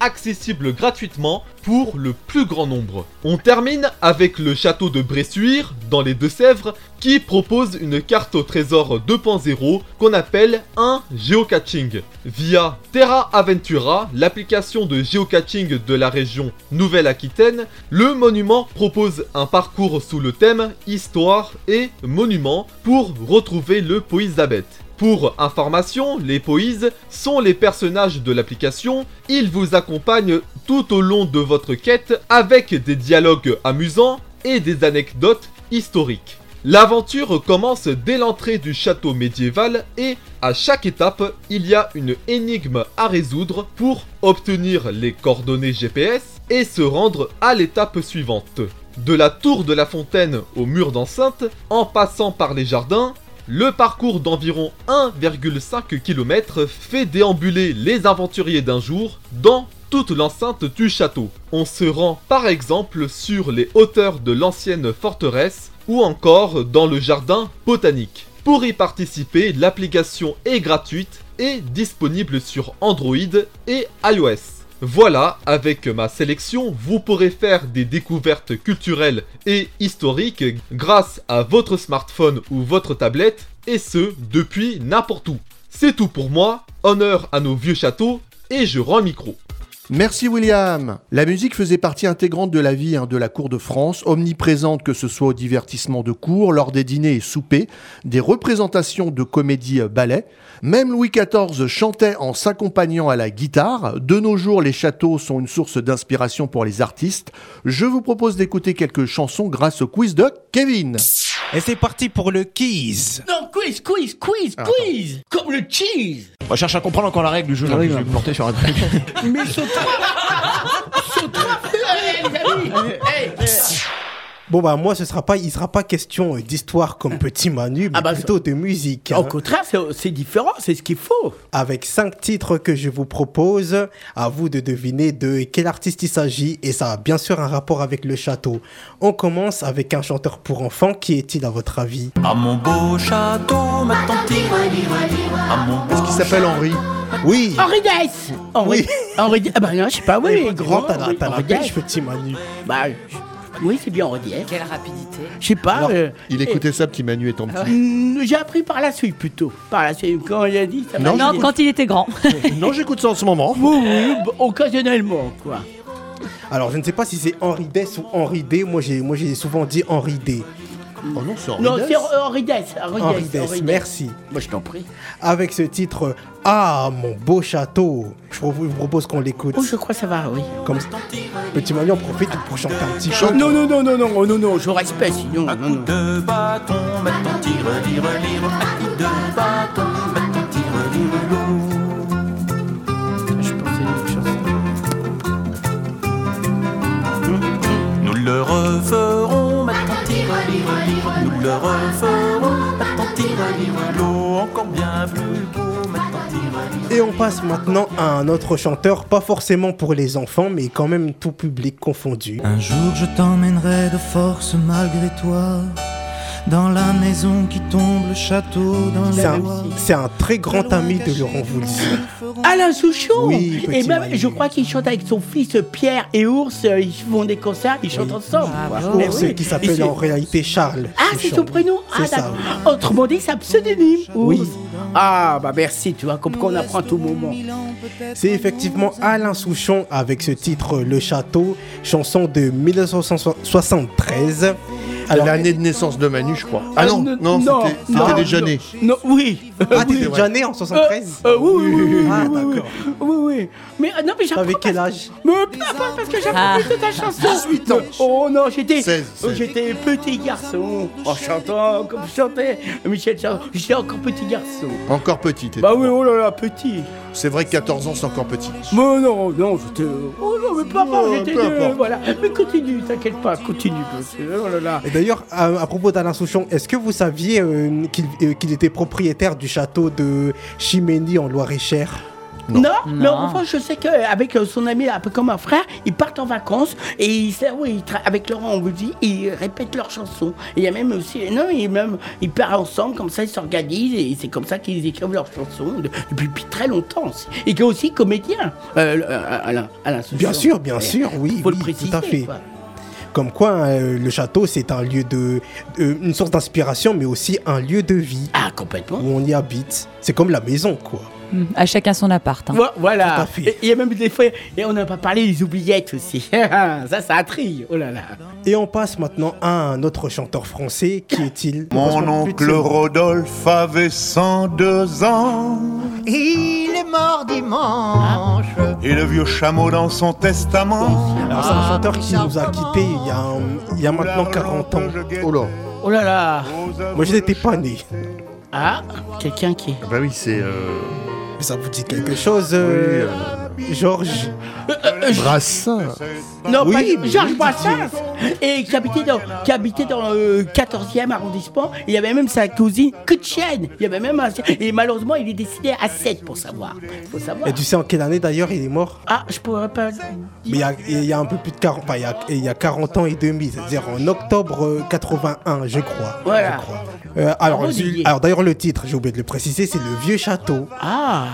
Speaker 4: accessibles gratuitement pour le plus grand nombre. On termine avec le château de Bressuire, dans les Deux-Sèvres, qui propose une carte au trésor 2.0 qu'on appelle un geocaching. Via Terra Aventura, l'application de geocaching de la région Nouvelle-Aquitaine, le monument propose un parcours sous le thème Histoire et Monument pour retrouver le Poïsabeth. Pour information, les poïs sont les personnages de l'application, ils vous accompagnent tout au long de votre quête avec des dialogues amusants et des anecdotes historiques. L'aventure commence dès l'entrée du château médiéval et à chaque étape, il y a une énigme à résoudre pour obtenir les coordonnées GPS et se rendre à l'étape suivante. De la tour de la fontaine au mur d'enceinte, en passant par les jardins, le parcours d'environ 1,5 km fait déambuler les aventuriers d'un jour dans toute l'enceinte du château. On se rend par exemple sur les hauteurs de l'ancienne forteresse ou encore dans le jardin botanique. Pour y participer, l'application est gratuite et disponible sur Android et iOS. Voilà, avec ma sélection, vous pourrez faire des découvertes culturelles et historiques grâce à votre smartphone ou votre tablette, et ce, depuis n'importe où. C'est tout pour moi, honneur à nos vieux châteaux, et je rends micro.
Speaker 1: Merci William. La musique faisait partie intégrante de la vie hein, de la cour de France, omniprésente que ce soit au divertissement de cour, lors des dîners et soupers, des représentations de comédie ballet. Même Louis XIV chantait en s'accompagnant à la guitare. De nos jours, les châteaux sont une source d'inspiration pour les artistes. Je vous propose d'écouter quelques chansons grâce au quiz de Kevin.
Speaker 5: Et c'est parti pour le quiz.
Speaker 2: Non, quiz, quiz, quiz, quiz Comme le cheese
Speaker 10: On cherche à comprendre encore la règle du jeu. là, je vais me planter sur un truc.
Speaker 2: Mais saute Saute Allez, les amis hey.
Speaker 5: Bon bah moi ce sera pas, il sera pas question euh, d'histoire comme Petit Manu, mais
Speaker 2: Ah bah,
Speaker 5: plutôt de musique.
Speaker 2: Au
Speaker 5: hein.
Speaker 2: contraire, c'est- c'est différent, c'est ce qu'il faut.
Speaker 5: Avec cinq titres que je vous propose, à vous de deviner de quel artiste il s'agit et ça a bien sûr un rapport avec le château. On commence avec un chanteur pour enfants, qui est-il à votre avis?
Speaker 11: À mon beau château, ma tante À mon
Speaker 1: Est-ce qu'il s'appelle Henri?
Speaker 5: Oui
Speaker 2: Henri Dess Henri, Henri Dess. Ah bah non, je sais pas, oui,
Speaker 5: Mais
Speaker 2: grand,
Speaker 5: t'as la,
Speaker 2: Henri-
Speaker 5: t'as la
Speaker 2: Henri
Speaker 5: pêche. Petit Manu.
Speaker 2: Bah, je- oui, c'est bien Dess.
Speaker 6: Quelle rapidité.
Speaker 2: Je sais pas.
Speaker 1: Alors,
Speaker 2: euh,
Speaker 1: Il écoutait ça, petit Manu étant petit.
Speaker 2: mm, J'ai appris par la suite plutôt. Par la suite, quand il a dit ça
Speaker 6: Non,
Speaker 2: dit-
Speaker 6: quand il était grand.
Speaker 1: non, j'écoute ça en ce moment.
Speaker 2: Oui, oui, occasionnellement, quoi.
Speaker 5: Alors je ne sais pas si c'est Henri Dess ou Henri D. Moi j'ai, moi j'ai souvent dit Henri D.
Speaker 1: Oh non, c'est Henri
Speaker 2: Non, c'est Henri Dess. Henri
Speaker 5: merci.
Speaker 2: Moi, je t'en prie.
Speaker 5: Avec ce titre Ah mon beau château. Je vous propose qu'on l'écoute.
Speaker 2: Oh, je crois que ça va, oui.
Speaker 5: Comme Petit Manu en profite pour chanter un petit chant.
Speaker 2: Non, non, non, non, non, oh, non, non, je respecte, sinon. Non, non.
Speaker 11: de bâton, ma tante tire, lire, lire À coup de bâton,
Speaker 5: Et on passe maintenant à un autre chanteur, pas forcément pour les enfants, mais quand même tout public confondu.
Speaker 12: Un jour je t'emmènerai de force malgré toi dans la maison qui tombe, le château dans
Speaker 5: C'est
Speaker 12: les
Speaker 5: un,
Speaker 12: bois.
Speaker 5: c'est un très grand ami de Laurent Voulzy.
Speaker 2: Alain Souchon
Speaker 5: Oui,
Speaker 2: Et même,
Speaker 5: Manu.
Speaker 2: je crois qu'il chante avec son fils Pierre et Ours. euh, Ils font des concerts, ils chantent ensemble. Mais
Speaker 5: Ours,
Speaker 2: oui.
Speaker 5: qui s'appelle en réalité Charles.
Speaker 2: Ah, c'est son prénom Ah,
Speaker 5: ça,
Speaker 2: d'accord. Autrement dit, c'est un pseudonyme.
Speaker 5: Oui.
Speaker 2: Ours. Ah, bah merci, tu vois, comme qu'on apprend à tout moment.
Speaker 5: C'est effectivement Alain Souchon avec ce titre Le Château, chanson de 1973. Alors,
Speaker 1: L'année de naissance de Manu, je crois. Ah non,
Speaker 2: Euh,
Speaker 1: non,
Speaker 2: non,
Speaker 1: c'était
Speaker 2: non,
Speaker 1: c'était déjà né.
Speaker 2: Non, oui.
Speaker 5: ah, t'es
Speaker 1: oui,
Speaker 5: déjà né en 73
Speaker 2: Euh, oui, oui, oui, oui,
Speaker 5: Ah,
Speaker 2: oui, oui,
Speaker 5: d'accord.
Speaker 2: oui, oui. Mais euh, non, mais j'apprends.
Speaker 5: Avec quel
Speaker 2: parce-
Speaker 5: âge
Speaker 2: Mais parce que j'apprends
Speaker 6: Ah.
Speaker 2: plus de ta chanson.
Speaker 1: 18 ans.
Speaker 2: Oh non, j'étais.
Speaker 1: 16,
Speaker 2: oh,
Speaker 1: 16.
Speaker 2: J'étais petit garçon. En chantant comme chantait Michel Charles. J'étais encore petit garçon.
Speaker 1: Encore petit. t'es-
Speaker 2: Bah oui, oh là là, petit.
Speaker 1: C'est vrai que 14 ans, c'est encore petit.
Speaker 2: Mais non, non, j'étais. Oh non, mais importe,
Speaker 1: Oh,
Speaker 2: j'étais. euh, voilà. Mais continue, t'inquiète pas, continue. Oh là là.
Speaker 5: Et d'ailleurs, à, à propos d'Alain Souchon, est-ce que vous saviez euh, qu'il euh, qu'il était propriétaire du château de Chimény en Loire-et-Cher
Speaker 2: Non,
Speaker 1: Non?
Speaker 2: mais
Speaker 6: Non.
Speaker 2: enfin, je sais qu'avec son ami, un peu comme un frère, ils partent en vacances et ils, oui, ils avec Laurent, on vous dit, ils répètent leurs chansons. Et il y a même aussi, non, ils, même, ils partent ensemble, comme ça, ils s'organisent et c'est comme ça qu'ils écrivent leurs chansons de- depuis, depuis très longtemps. aussi. Et qui est aussi comédien, euh, euh, Alain, Alain.
Speaker 5: Bien sûr, bien sûr, oui,
Speaker 2: Faut
Speaker 5: oui,
Speaker 2: le préciser,
Speaker 5: tout à fait.
Speaker 2: quoi.
Speaker 5: Comme quoi, euh, le château, c'est un lieu de, euh, une source d'inspiration, mais aussi un lieu de vie
Speaker 2: Ah, complètement.
Speaker 5: où on y habite. C'est comme la maison, quoi.
Speaker 6: Hmm, À chacun son appart. hein.
Speaker 2: Voilà. il y a même des fois, et on n'a pas parlé des oubliettes aussi. ça, ça intrigue. Oh là là.
Speaker 5: Et on passe maintenant à un autre chanteur français. Qui est-il?
Speaker 13: Mon oncle Rodolphe avait 102 ans
Speaker 12: Il est mort dimanche.
Speaker 13: et le vieux chameau dans son testament.
Speaker 5: Alors, c'est un chanteur qui nous a quittés il y a, un- il y a maintenant 40 ans.
Speaker 1: Oh là.
Speaker 2: Oh là là.
Speaker 5: Moi, je n'étais pas né.
Speaker 2: Ah, quelqu'un qui.
Speaker 1: Bah oui, c'est euh,
Speaker 5: Ça vous dit quelque chose, euh, Georges
Speaker 1: Brassin.
Speaker 2: Non,
Speaker 5: Oui,
Speaker 2: pas Georges Brassens Et qui habitait dans, qui habitait dans le 14e arrondissement. Il y avait même sa cousine, chienne Il y avait même un... Et malheureusement, il est décédé à 7 pour savoir. Faut savoir.
Speaker 5: Et tu sais en quelle année d'ailleurs il est mort?
Speaker 2: Ah, je pourrais pas...
Speaker 5: Mais il y, a, il y a un peu plus de 40, enfin, il y a, il y a 40 ans et demi, c'est-à-dire en octobre euh, 81, je crois.
Speaker 2: Voilà.
Speaker 5: je crois. Euh, alors, alors d'ailleurs le titre, j'ai oublié de le préciser, c'est Le Vieux Château.
Speaker 2: Ah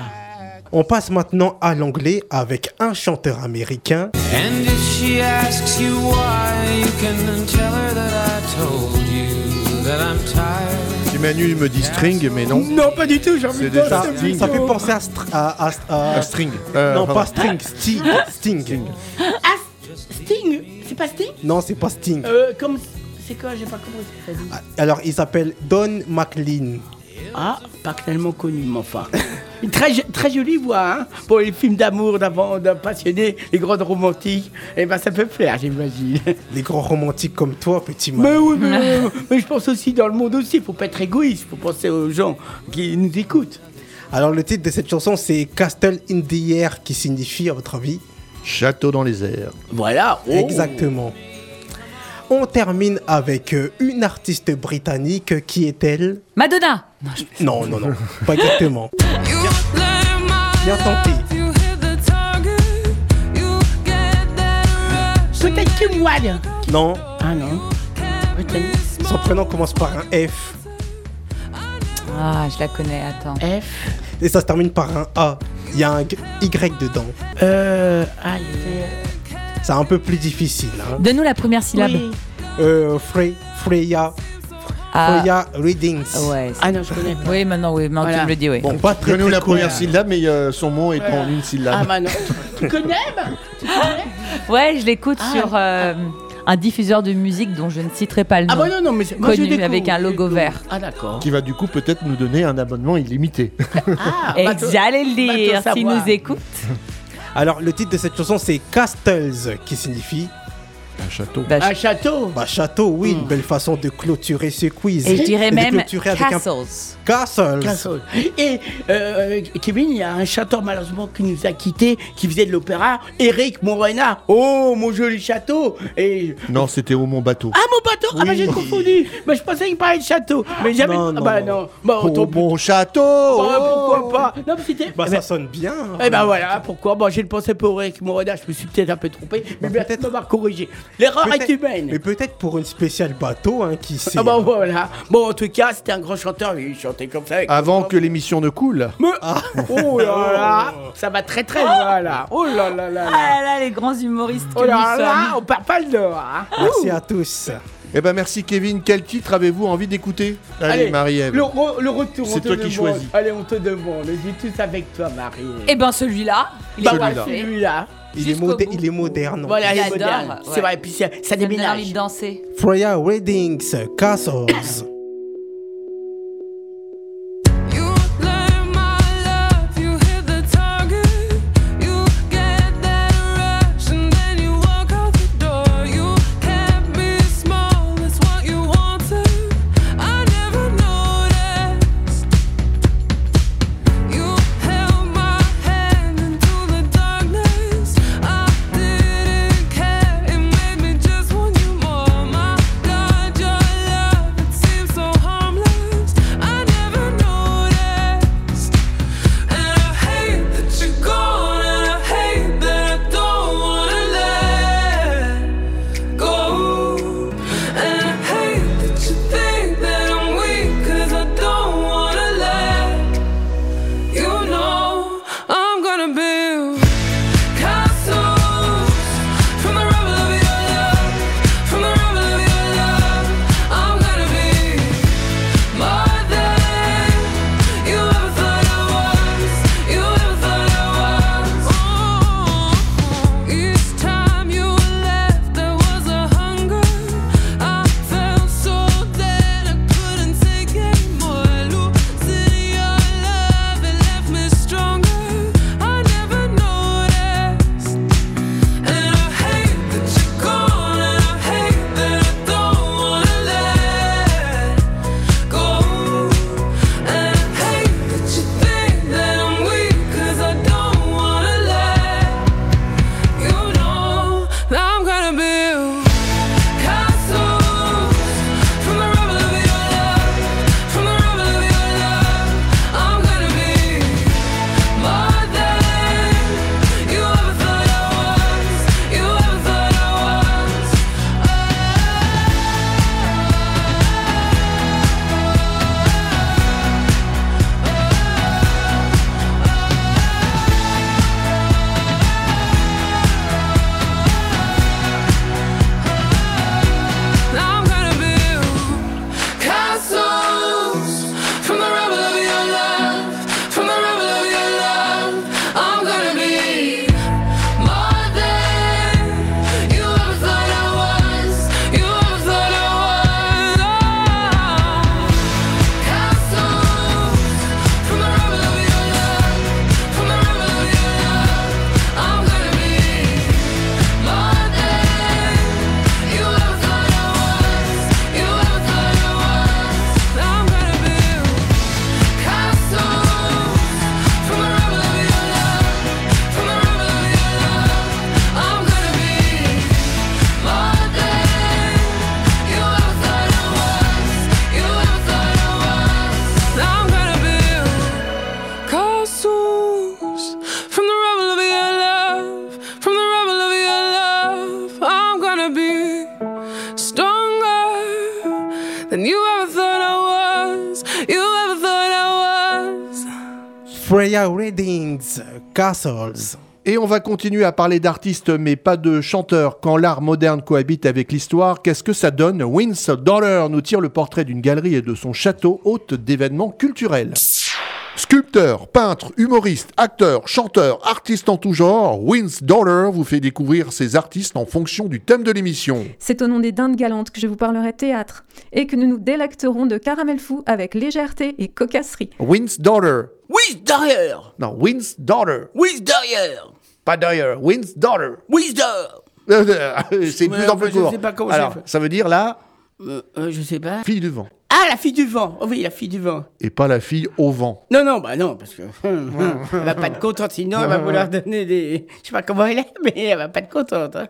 Speaker 5: On passe maintenant à l'anglais avec un chanteur américain.
Speaker 12: And if she asks you why, you can tell her that I told you that I'm tired.
Speaker 1: Petit Manu me dit string, mais non.
Speaker 2: Non, pas du tout, j'ai envie de...
Speaker 5: Ça, ça fait penser à, str- à- à-
Speaker 1: string. Euh,
Speaker 5: non,
Speaker 1: pardon.
Speaker 5: pas Sting, Sting. Sting.
Speaker 2: Ah, Sting C'est pas Sting?
Speaker 5: Non, c'est pas Sting.
Speaker 2: Euh, comme... C'est quoi J'ai pas compris ce que t'as dit.
Speaker 5: Alors, il s'appelle Don McLean.
Speaker 2: Ah, pas tellement connu, mais enfin. Une très, très jolie voix, hein, pour les films d'amour, d'avant, d'un passionné, les grandes romantiques. Eh ben, ça peut plaire, j'imagine.
Speaker 5: Les grands romantiques comme toi, petit man.
Speaker 2: Mais oui, mais, mais je pense aussi dans le monde aussi, faut pas être égoïste, faut penser aux gens qui nous écoutent.
Speaker 5: Alors, le titre de cette chanson, c'est Castle in the Air, qui signifie, à votre avis
Speaker 1: Château dans les airs.
Speaker 2: Voilà. oh.
Speaker 5: Exactement. On termine avec euh, une artiste britannique qui est-elle?
Speaker 6: Madonna
Speaker 5: Non, non, non, pas exactement. Bien.
Speaker 2: Peut-être Wilde.
Speaker 5: Non,
Speaker 2: Ah non. Peut-être.
Speaker 5: son prénom commence par un F
Speaker 6: Ah, je la connais, attends.
Speaker 2: F.
Speaker 5: et ça se termine par un A. Il y a un Y dedans.
Speaker 2: Euh. Ah, c'est-
Speaker 5: un peu plus difficile. Hein.
Speaker 6: Donne-nous la première syllabe.
Speaker 2: Oui.
Speaker 5: Euh, Frey- Freya.
Speaker 6: Ah.
Speaker 5: Freya Readings.
Speaker 6: Ouais.
Speaker 2: Ah non, je connais pas.
Speaker 6: Oui, maintenant, oui, maintenant
Speaker 2: Voilà.
Speaker 6: tu me le dis, oui.
Speaker 5: Bon, pas très, très
Speaker 1: la première syllabe, mais euh, son mot est
Speaker 2: Voilà.
Speaker 1: en une
Speaker 2: Ah
Speaker 1: syllabe.
Speaker 2: bah non. tu connais bah Tu connais
Speaker 6: Ouais, je l'écoute
Speaker 2: Ah.
Speaker 6: sur euh, un diffuseur de musique dont je ne citerai pas le nom.
Speaker 2: Ah bah non, non, mais c'est- moi je
Speaker 6: Connu avec un logo vert.
Speaker 2: Ah d'accord.
Speaker 1: Qui va du coup peut-être nous donner un abonnement illimité.
Speaker 2: Ah,
Speaker 6: Et
Speaker 2: bateau-
Speaker 6: j'allais le dire, s'il nous écoute.
Speaker 5: Alors, le titre de cette chanson, c'est Castles, qui signifie
Speaker 1: Un château.
Speaker 6: Bah,
Speaker 2: Un château.
Speaker 5: bah, château. Oui, une belle façon de clôturer ce quiz.
Speaker 6: Et je dirais même
Speaker 5: clôturer avec un
Speaker 6: Castles.
Speaker 5: Castles.
Speaker 2: Castle. Et euh, Kevin, il y a un chanteur malheureusement qui nous a quittés, qui faisait de l'opéra, Eric Morena. Oh, mon joli château. Et
Speaker 1: Non, c'était au mon bateau.
Speaker 2: ah mon bateau, ah bah j'ai confondu. Mais je pensais qu'il parlait de château, mais jamais.
Speaker 5: Non,
Speaker 2: ah
Speaker 5: non,
Speaker 2: bah
Speaker 5: non.
Speaker 2: Bah autant plus.
Speaker 1: mon château
Speaker 2: Bah, pourquoi pas Non mais c'était.
Speaker 5: Bah,
Speaker 2: eh
Speaker 5: ça
Speaker 2: ben,
Speaker 5: sonne bien.
Speaker 2: eh ben voilà, pourquoi? Bon, j'ai pensé pour Eric Morena, je me suis peut-être un peu trompé, mais
Speaker 5: Bah,
Speaker 2: peut-être de m'avoir corrigé. L'erreur est humaine.
Speaker 5: Mais peut-être pour une spéciale bateau, hein, qui sait.
Speaker 2: Ah bah voilà. Bon, en tout cas, c'était un grand chanteur, il chantait comme ça. avec-
Speaker 1: Avant que l'émission ne coule.
Speaker 2: Mais- Oh là là, ça va très très loin là. Oh là là là là.
Speaker 6: Ah là, les grands humoristes que
Speaker 2: Oh là
Speaker 6: nous
Speaker 2: là,
Speaker 6: sommes.
Speaker 2: on perd pas le dos. Hein.
Speaker 5: Merci à tous.
Speaker 1: Eh ben merci Kevin. Quel titre avez-vous envie d'écouter? Allez, Marie-Ève.
Speaker 2: le, re- le retour.
Speaker 1: C'est
Speaker 2: on te
Speaker 1: toi qui
Speaker 2: demande.
Speaker 1: choisis.
Speaker 2: Allez, on te demande. Je dis tous avec toi, Marie.
Speaker 6: Eh ben celui-là, il
Speaker 2: bah
Speaker 6: est parfait.
Speaker 2: celui-là.
Speaker 5: Il est,
Speaker 6: Jusqu'au
Speaker 5: modé-
Speaker 6: bout.
Speaker 5: il est moderne.
Speaker 2: Voilà, il est
Speaker 6: J'adore,
Speaker 2: moderne. C'est
Speaker 6: ouais.
Speaker 2: vrai, et puis ça, ça
Speaker 6: Ça me donne envie de danser.
Speaker 5: Freya Readings, Castles. Castles.
Speaker 1: Va continuer à parler d'artistes, mais pas de chanteurs. Quand l'art moderne cohabite avec l'histoire, qu'est-ce que ça donne? Winds Dollar nous tire le portrait d'une galerie et de son château, hôte d'événements culturels. Sculpteur, peintre, humoriste, acteur, chanteur, artiste en tout genre, Wins Dollar vous fait découvrir ses artistes en fonction du thème de l'émission.
Speaker 14: C'est au nom des dindes galantes que je vous parlerai théâtre et que nous nous délecterons de caramel fou avec légèreté et cocasserie.
Speaker 1: Wins Dollar.
Speaker 2: Oui, derrière
Speaker 1: Non, Wins Dollar.
Speaker 2: Oui, derrière
Speaker 1: Pas Dollar, Wins.
Speaker 2: Oui, derrière
Speaker 1: C'est plus en plus
Speaker 2: je
Speaker 1: court.
Speaker 2: sais pas comment
Speaker 1: Alors,
Speaker 2: fait.
Speaker 1: ça veut dire la
Speaker 2: Euh, euh, Je sais pas.
Speaker 1: fille du vent.
Speaker 2: Ah, la fille du vent Oh Oui, la fille du vent.
Speaker 1: Et pas la fille au vent.
Speaker 2: Non, non, bah non, parce que elle va pas être contente, sinon elle va vouloir donner des... Je sais pas comment elle est, mais elle va pas être contente. hein.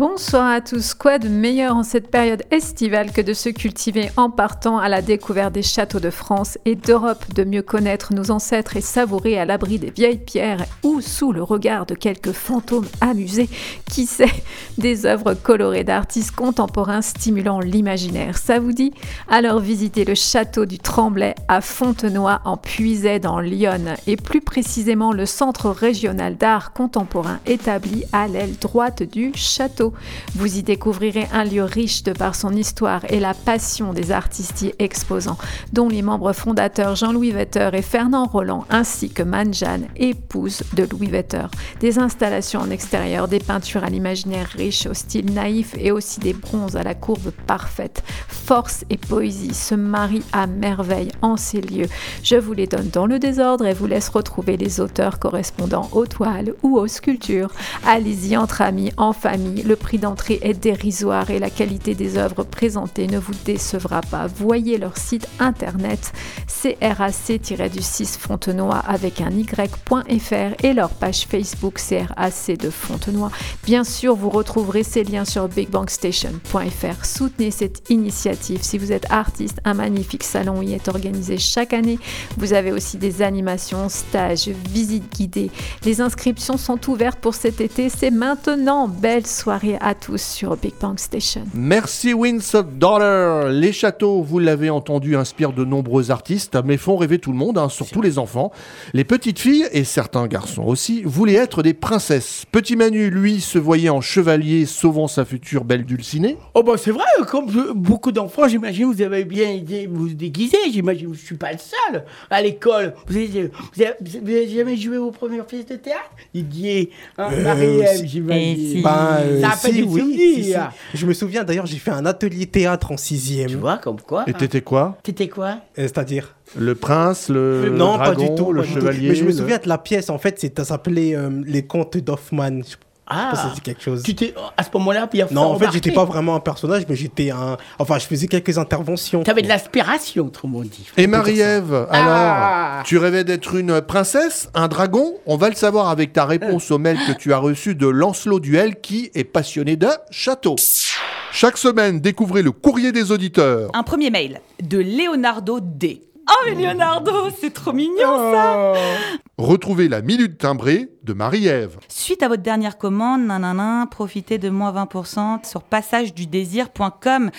Speaker 14: Bonsoir à tous. Quoi de meilleur en cette période estivale que de se cultiver en partant à la découverte des châteaux de France et d'Europe, de mieux connaître nos ancêtres et savourer à l'abri des vieilles pierres ou sous le regard de quelques fantômes amusés, qui sait, des œuvres colorées d'artistes contemporains stimulant l'imaginaire. Ça vous dit? Alors visitez le château du Tremblay à Fontenoy en Puisay dans l'Yonne et plus précisément le centre régional d'art contemporain établi à l'aile droite du château. Vous y découvrirez un lieu riche de par son histoire et la passion des artistes y exposants, dont les membres fondateurs Jean-Louis Vetter et Fernand Roland, ainsi que Manjane, épouse de Louis Vetter. Des installations en extérieur, des peintures à l'imaginaire riche, au style naïf et aussi des bronzes à la courbe parfaite. Force et poésie se marient à merveille en ces lieux. Je vous les donne dans le désordre et vous laisse retrouver les auteurs correspondant aux toiles ou aux sculptures. Allez-y entre amis, en famille. Le prix d'entrée est dérisoire et la qualité des œuvres présentées ne vous décevra pas. Voyez leur site internet crac-du-6 Fontenoy avec un y.fr et leur page Facebook CRAC de Fontenoy. Bien sûr, vous retrouverez ces liens sur bigbankstation.fr. Soutenez cette initiative. Si vous êtes artiste, un magnifique salon y est organisé chaque année. Vous avez aussi des animations, stages, visites guidées. Les inscriptions sont ouvertes pour cet été. C'est maintenant. Belle soirée à tous sur Big Bang Station.
Speaker 1: Merci Wins Dollar. Les châteaux, vous l'avez entendu, inspirent de nombreux artistes, mais font rêver tout le monde, hein, surtout les enfants. Les petites filles, et certains garçons aussi, voulaient être des princesses. Petit Manu, lui, se voyait en chevalier sauvant sa future belle Dulcinée.
Speaker 2: Oh bah c'est vrai, comme je- beaucoup d'enfants, j'imagine vous avez bien été vous déguiser, j'imagine je suis pas le seul à l'école. Vous avez, vous avez- vous avez jamais joué vos premières pièces de théâtre? Didier, hein,
Speaker 5: Euh,
Speaker 2: Marie-Ève,
Speaker 5: si-
Speaker 2: j'imagine.
Speaker 5: Ben, euh,
Speaker 2: Ça
Speaker 5: si, oui,
Speaker 2: souvenirs.
Speaker 5: si, si. Je me souviens d'ailleurs, j'ai fait un atelier théâtre en sixième. Tu
Speaker 2: vois, comme quoi
Speaker 1: Et t'étais quoi?
Speaker 2: T'étais quoi?
Speaker 5: C'est-à-dire
Speaker 1: Le prince, le, le
Speaker 5: Non,
Speaker 1: dragon,
Speaker 5: pas du tout.
Speaker 1: le
Speaker 5: pas du tout.
Speaker 1: chevalier.
Speaker 5: Mais je me souviens de la pièce, en fait, ça s'appelait euh, Les Contes d'Hoffmann. Je sais
Speaker 2: Ah.
Speaker 5: pas si c'est quelque chose.
Speaker 2: Tu t'es à ce moment-là bien
Speaker 5: Non, en fait, j'étais pas vraiment un personnage, mais j'étais un. Enfin, je faisais quelques interventions.
Speaker 2: T'avais de l'aspiration, autrement dit.
Speaker 1: Et Marie-Ève, alors,
Speaker 2: Ah.
Speaker 1: tu rêvais d'être une princesse, un dragon? On va le savoir avec ta réponse au mail que tu as reçu de Lancelot Duel, qui est passionné de château. Chaque semaine, découvrez le courrier des auditeurs.
Speaker 6: Un premier mail de Leonardo D. Oh mais Leonardo, c'est trop mignon ça
Speaker 1: Retrouvez la minute timbrée de Marie-Ève.
Speaker 6: Suite à votre dernière commande, nanana, profitez de moins 20% sur passagedu-désir.com.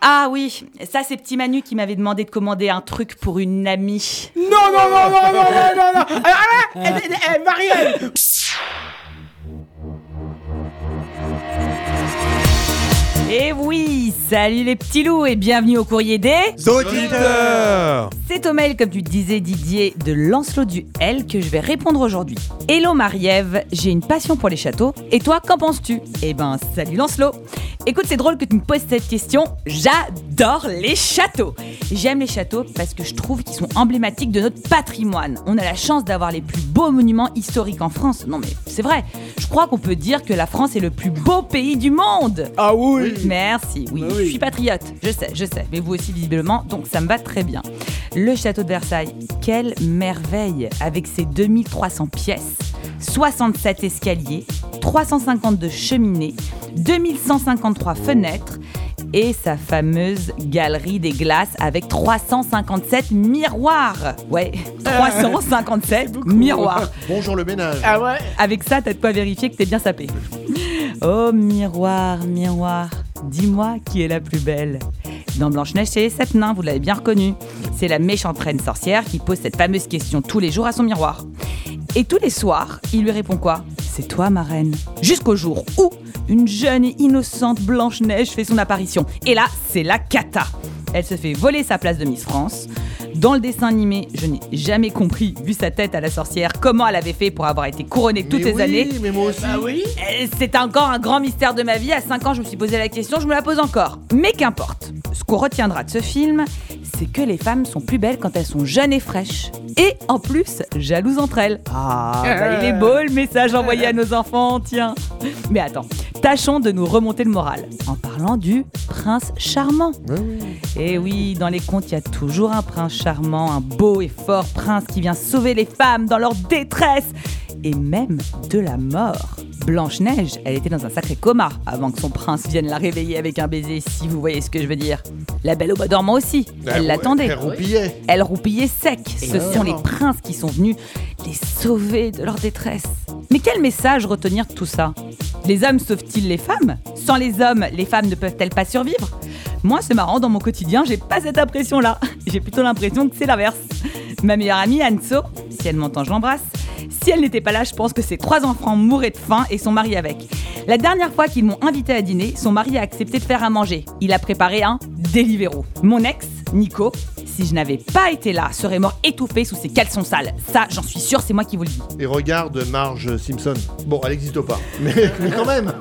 Speaker 6: Ah oui, ça c'est Petit Manu qui m'avait demandé de commander un truc pour une amie.
Speaker 2: Non, non, non, non, non, non, non, non. Eh, eh, eh, Marie-Ève
Speaker 6: Et oui, salut les petits loups et bienvenue au courrier des
Speaker 8: Auditeurs
Speaker 6: C'est au mail, comme tu disais Didier, de Lancelot du L que je vais répondre aujourd'hui. Hello Marie-Ève, j'ai une passion pour les châteaux. Et toi, qu'en penses-tu? Eh ben, salut Lancelot Écoute, c'est drôle que tu me poses cette question. J'adore les châteaux J'aime les châteaux parce que je trouve qu'ils sont emblématiques de notre patrimoine. On a la chance d'avoir les plus beaux monuments historiques en France. Non mais c'est vrai, je crois qu'on peut dire que la France est le plus beau pays du monde
Speaker 2: Ah oui
Speaker 6: Merci, oui, je suis patriote, je sais, je sais, mais vous aussi visiblement, donc ça me va très bien. Le château de Versailles, quelle merveille avec ses 2300 pièces, 67 escaliers, 352 cheminées, 2153 fenêtres et sa fameuse galerie des glaces avec 357 miroirs. Ouais, 357 miroirs.
Speaker 1: Bonjour le ménage.
Speaker 2: Ah ouais
Speaker 6: Avec ça, t'as de quoi vérifier que t'es bien sapé. Oh, miroir, miroir, dis-moi qui est la plus belle. Dans Blanche-Neige, c'est les sept nains, vous l'avez bien reconnu. C'est la méchante reine sorcière qui pose cette fameuse question tous les jours à son miroir. Et tous les soirs, il lui répond quoi? C'est toi, ma reine. Jusqu'au jour où une jeune et innocente Blanche-Neige fait son apparition. Et là, c'est la cata. Elle se fait voler sa place de Miss France. Dans le dessin animé, je n'ai jamais compris, vu sa tête à la sorcière, comment elle avait fait pour avoir été couronnée toutes
Speaker 1: Mais
Speaker 6: ces
Speaker 1: oui,
Speaker 6: années.
Speaker 1: mais moi aussi.
Speaker 2: Bah oui.
Speaker 6: Euh, C'est encore un grand mystère de ma vie. À 5 ans, je me suis posé la question, je me la pose encore. Mais qu'importe. Ce qu'on retiendra de ce film, c'est que les femmes sont plus belles quand elles sont jeunes et fraîches. Et en plus, jalouses entre elles. Ah, bah, il est beau le message envoyé à nos enfants, tiens. Mais attends, tâchons de nous remonter le moral en parlant du prince charmant. Et oui, dans les contes, il y a toujours un prince charmant, un beau et fort prince qui vient sauver les femmes dans leur détresse et même de la mort. Blanche-Neige, elle était dans un sacré coma avant que son prince vienne la réveiller avec un baiser, si vous voyez ce que je veux dire. La belle au bois dormant aussi, elle l'attendait.
Speaker 1: elle roupillait.
Speaker 6: Elle roupillait sec. Ce sont les princes qui sont venus les sauver de leur détresse. Mais quel message retenir de tout ça? Les hommes sauvent-ils les femmes? Sans les hommes, les femmes ne peuvent-elles pas survivre? Moi, c'est marrant, dans mon quotidien, j'ai pas cette impression-là. J'ai plutôt l'impression que c'est l'inverse. Ma meilleure amie, Anso, si elle m'entend, je l'embrasse. Si elle n'était pas là, je pense que ses trois enfants mouraient de faim et son mari avec. La dernière fois qu'ils m'ont invité à dîner, son mari a accepté de faire à manger. Il a préparé un Deliveroo. Mon ex, Nico, si je n'avais pas été là, serait mort étouffé sous ses caleçons sales. Ça, j'en suis sûre, c'est moi qui vous le dis.
Speaker 1: Et regarde Marge Simpson. Bon, elle n'existe pas. Mais, mais quand même.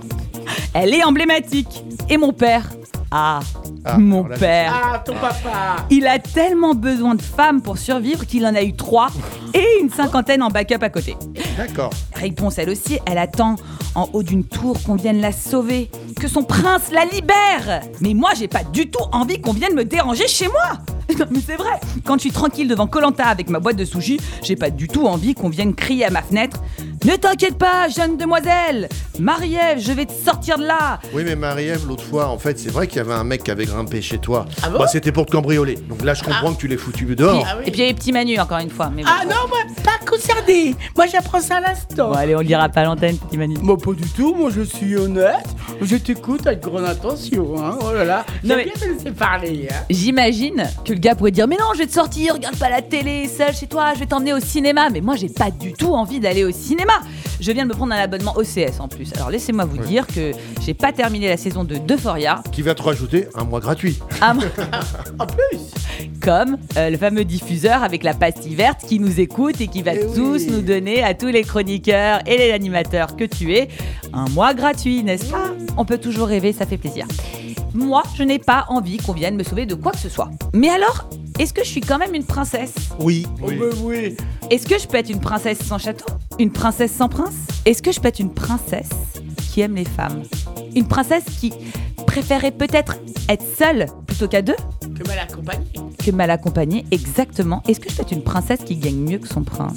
Speaker 6: Elle est emblématique. Et mon père Ah,
Speaker 1: Ah,
Speaker 6: mon
Speaker 1: là,
Speaker 6: père.
Speaker 2: Ah, ton papa.
Speaker 6: Il a tellement besoin de femmes pour survivre qu'il en a eu trois et une cinquantaine en backup à côté.
Speaker 1: D'accord.
Speaker 6: Réponse, elle aussi, elle attend en haut d'une tour qu'on vienne la sauver, que son prince la libère. Mais moi, j'ai pas du tout envie qu'on vienne me déranger chez moi. Non, mais c'est vrai. Quand je suis tranquille devant Colanta avec ma boîte de sushi, j'ai pas du tout envie qu'on vienne crier à ma fenêtre. Ne t'inquiète pas, jeune demoiselle. Marie-Ève, je vais te sortir de là.
Speaker 1: Oui, mais Marie-Ève, l'autre fois, en fait, c'est vrai qu'il y avait un mec qui avait grimpé chez toi.
Speaker 2: Ah bon
Speaker 1: bah, c'était pour te cambrioler. Donc là, je comprends que tu l'aies foutu dehors.
Speaker 2: Ah oui.
Speaker 6: Et puis il y a les petits Manu encore une fois. Mais bon.
Speaker 2: Ah non, moi, pas concerné. Moi, j'apprends ça à l'instant.
Speaker 6: Bon, allez, on le dira pas à l'antenne, petit Manu.
Speaker 2: Moi, pas du tout. Moi, je suis honnête. Je t'écoute avec grande attention. Hein. Oh là là.
Speaker 6: Non,
Speaker 2: J'aime
Speaker 6: mais-
Speaker 2: bien te laisser parler. Hein.
Speaker 6: J'imagine que le gars pourrait dire Mais non, je vais te sortir, regarde pas la télé, seul chez toi, je vais t'emmener au cinéma. Mais moi, j'ai pas du tout envie d'aller au cinéma. Je viens de me prendre un abonnement OCS en plus. Alors laissez-moi vous dire que j'ai pas terminé la saison de d'Euphoria.
Speaker 1: Qui va te rajouter un mois gratuit.
Speaker 6: Ah, bon,
Speaker 2: En plus.
Speaker 6: Comme euh, le fameux diffuseur avec la pastille verte qui nous écoute et qui va
Speaker 1: Eh
Speaker 6: tous
Speaker 1: oui.
Speaker 6: nous donner à tous les chroniqueurs et les animateurs que tu es un mois gratuit, n'est-ce pas On peut toujours rêver, ça fait plaisir. Moi, je n'ai pas envie qu'on vienne me sauver de quoi que ce soit. Mais alors, est-ce que je suis quand même une princesse?
Speaker 5: Oui.
Speaker 2: Oh, bah oui.
Speaker 6: Est-ce que je peux être une princesse sans château? Une princesse sans prince? Est-ce que je peux être une princesse qui aime les femmes? Une princesse qui préférerait peut-être être seule plutôt qu'à deux
Speaker 2: Que mal accompagné.
Speaker 6: que mal accompagnée Exactement. Est-ce que je peux être une princesse qui gagne mieux que son prince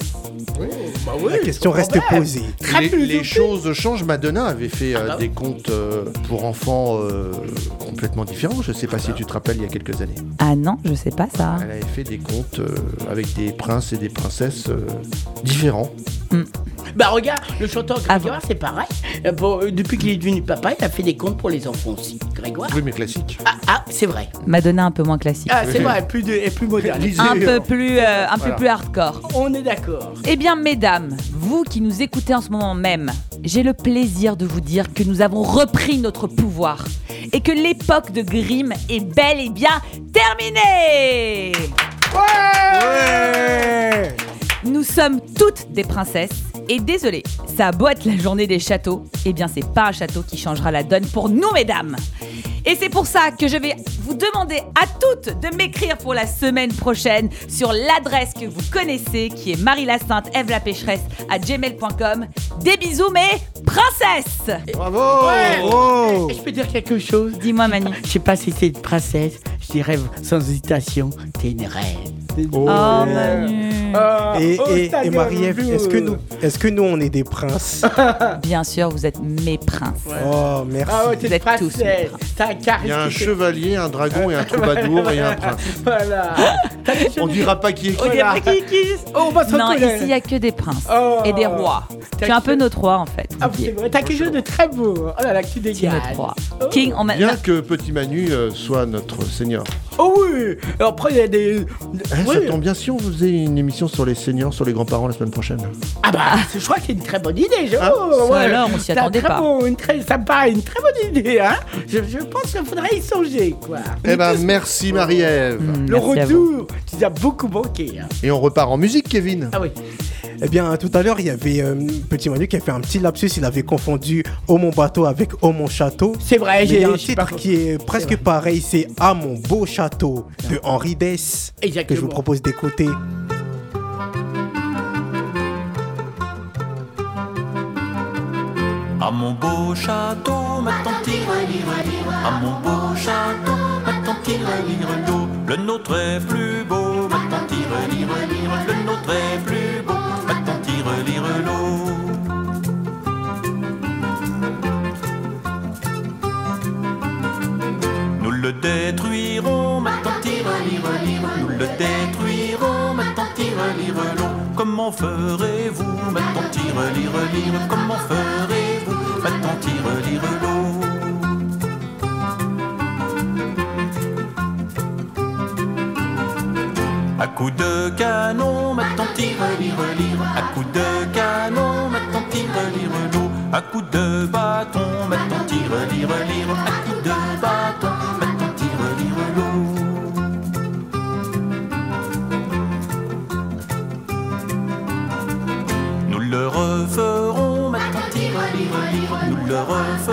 Speaker 2: Bah oui.
Speaker 5: La question reste
Speaker 2: problème.
Speaker 5: posée.
Speaker 2: Très
Speaker 1: les, les choses changent. Madonna avait fait euh,
Speaker 2: Ah bah
Speaker 1: des contes euh, pour enfants euh, complètement différents. Je sais pas si tu te rappelles il y a quelques années.
Speaker 6: Ah non, je sais pas ça.
Speaker 1: Elle avait fait des contes euh, avec des princes et des princesses euh, différents.
Speaker 2: Bah regarde, le chanteur
Speaker 6: Ah
Speaker 2: Grégoire, c'est pareil. Euh, bon, euh, depuis qu'il est devenu papa, il a fait des contes pour les enfants aussi. Grégoire.
Speaker 1: Oui, mais classique.
Speaker 2: Ah, ah, c'est vrai.
Speaker 6: Madonna un peu moins classique.
Speaker 2: Ah, c'est vrai, plus de, et plus moderne.
Speaker 6: Un peu plus, euh, un
Speaker 1: Voilà.
Speaker 6: peu plus hardcore.
Speaker 2: On est d'accord.
Speaker 6: Eh bien, mesdames, vous qui nous écoutez en ce moment même, j'ai le plaisir de vous dire que nous avons repris notre pouvoir et que l'époque de Grimm est bel et bien terminée. Nous sommes toutes des princesses et désolé, ça a beau être la journée des châteaux, eh bien c'est pas un château qui changera la donne pour nous mesdames. Et c'est pour ça que je vais vous demander à toutes de m'écrire pour la semaine prochaine sur l'adresse que vous connaissez qui est marie la sainte Ève la pécheresse à gmail.com. Des bisous mes princesses
Speaker 1: Bravo
Speaker 5: Oh
Speaker 2: Et je peux dire quelque chose?
Speaker 6: Dis-moi Manu.
Speaker 2: Je sais pas si t'es une princesse, je dirais sans hésitation, t'es une reine.
Speaker 6: Oh Manu
Speaker 2: Ah,
Speaker 5: Et,
Speaker 2: oh,
Speaker 5: et, Marie-Ève, est-ce que, nous, est-ce que nous, on est des princes
Speaker 6: Bien sûr, vous êtes mes princes.
Speaker 5: Oh, merci.
Speaker 2: Ah ouais,
Speaker 6: Vous êtes tous.
Speaker 1: Il y a un chevalier, un dragon et un troubadour et un prince.
Speaker 2: Voilà.
Speaker 1: On dira pas qui est qui.
Speaker 2: On dirait qui qui Oh, on va se
Speaker 6: Non, ici, il n'y a que des princes
Speaker 2: Oh.
Speaker 6: et des rois. Tu es un peu notre roi, en fait.
Speaker 2: Ah, c'est vrai, t'as quelque chose de très beau. Oh là là, que tu
Speaker 6: Tu es
Speaker 2: dégages.
Speaker 6: roi. King, on m'a...
Speaker 1: Bien que Petit Manu euh, soit notre seigneur.
Speaker 2: Oh oui Alors après, il y a des.
Speaker 1: Hein,
Speaker 2: Oui.
Speaker 1: Ça tombe bien si on faisait une émission sur les seniors, sur les grands-parents la semaine prochaine.
Speaker 2: Ah bah, je crois que c'est une très bonne idée. Je...
Speaker 1: Ah,
Speaker 2: oh,
Speaker 6: ça alors, on s'y attendait
Speaker 2: très
Speaker 6: pas.
Speaker 2: bon, une très... Ça me paraît une très bonne idée, hein je, je pense qu'il faudrait y songer, quoi.
Speaker 1: Eh ben, merci Marie-Ève.
Speaker 6: Mm,
Speaker 2: Le
Speaker 6: merci
Speaker 2: retour, tu nous as beaucoup manqué. Hein.
Speaker 1: Et on repart en musique, Kevin.
Speaker 2: Ah oui.
Speaker 5: Eh bien, tout à l'heure, il y avait euh, Petit Manu qui a fait un petit lapsus. Il avait confondu Oh mon bateau avec Oh mon château.
Speaker 2: C'est vrai, j'ai.
Speaker 5: un
Speaker 2: sais pas
Speaker 5: titre qui est presque pareil. C'est Ah mon beau château de Henri Dess que je vous propose d'écouter.
Speaker 11: À mon beau château, ma tante À mon beau château, ma tante. Le nôtre est plus beau, tante lire lire. Le nôtre est plus beau, ma tante lire l'eau. Nous le détruirons, ma tante lire lire. Nous le détruirons, ma tante lire l'eau. Comment ferez-vous, ma tante lire lire. Comment ferez-vous, ma tante lire lire l'eau. À coups de canon, ma tante tire, lire, lire. À coups de canon, ma tante tire, lire l'eau. À coups de bâton, ma tante tire, lire, lire. À coups de bâton, ma tante tire, lire l'eau. Nous le referons, ma tante tire, lire, lire. Nous le referons,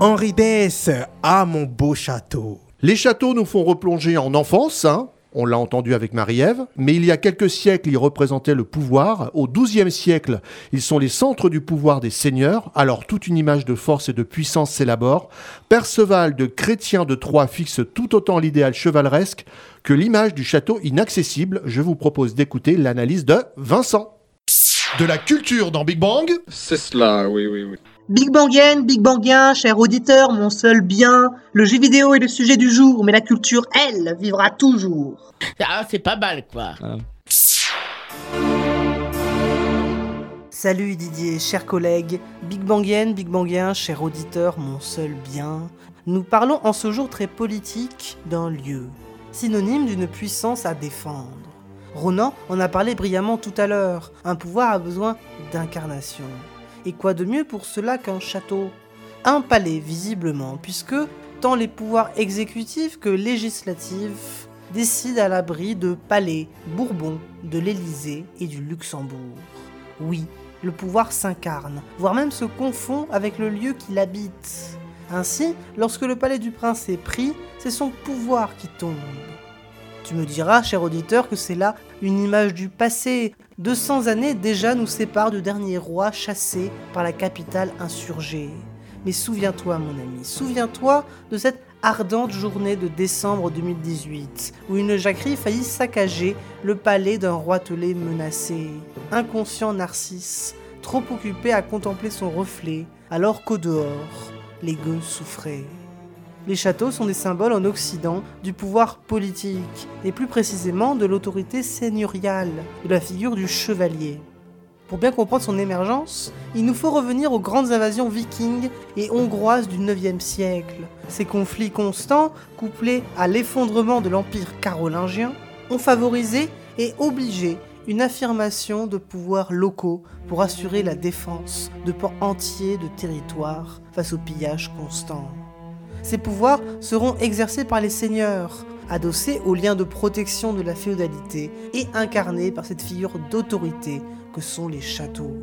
Speaker 5: Henri Dess Ah mon beau château.
Speaker 1: Les châteaux nous font replonger en enfance, hein. On l'a entendu avec Marie-Ève, mais il y a quelques siècles, ils représentaient le pouvoir. Au XIIe siècle, ils sont les centres du pouvoir des seigneurs. Alors toute une image de force et de puissance s'élabore. Perceval de Chrétien de Troyes fixe tout autant l'idéal chevaleresque que l'image du château inaccessible. Je vous propose d'écouter l'analyse de Vincent. De la culture dans Big Bang?
Speaker 15: C'est cela, oui, oui, oui.
Speaker 16: Big Bangien, Big Bangien, cher auditeur, mon seul bien, le jeu vidéo est le sujet du jour, mais la culture, elle, vivra toujours.
Speaker 2: Ah, c'est pas mal, quoi.
Speaker 16: Salut Didier, chers collègues, Big Bangien, Big Bangien, cher auditeur, mon seul bien. Nous parlons en ce jour très politique d'un lieu, synonyme d'une puissance à défendre. Ronan en a parlé brillamment tout à l'heure, un pouvoir a besoin d'incarnation. Et quoi de mieux pour cela qu'un château? Un palais, visiblement, puisque tant les pouvoirs exécutifs que législatifs décident à l'abri de palais, Bourbon, de l'Élysée et du Luxembourg. Oui, le pouvoir s'incarne, voire même se confond avec le lieu qu'il habite. Ainsi, lorsque le palais du prince est pris, c'est son pouvoir qui tombe. Tu me diras, cher auditeur, que c'est là une image du passé. 200 années déjà nous séparent du dernier roi chassé par la capitale insurgée. Mais souviens-toi, mon ami, souviens-toi de cette ardente journée de décembre 2018, où une jacquerie faillit saccager le palais d'un roitelet menacé. Inconscient Narcisse, trop occupé à contempler son reflet, alors qu'au dehors, les gueux souffraient. Les châteaux sont des symboles en Occident du pouvoir politique, et plus précisément de l'autorité seigneuriale, de la figure du chevalier. Pour bien comprendre son émergence, il nous faut revenir aux grandes invasions vikings et hongroises du 9e siècle. Ces conflits constants, couplés à l'effondrement de l'empire carolingien, ont favorisé et obligé une affirmation de pouvoirs locaux pour assurer la défense de pans entiers de territoires face au pillage constant. Ces pouvoirs seront exercés par les seigneurs, adossés aux liens de protection de la féodalité et incarnés par cette figure d'autorité que sont les châteaux.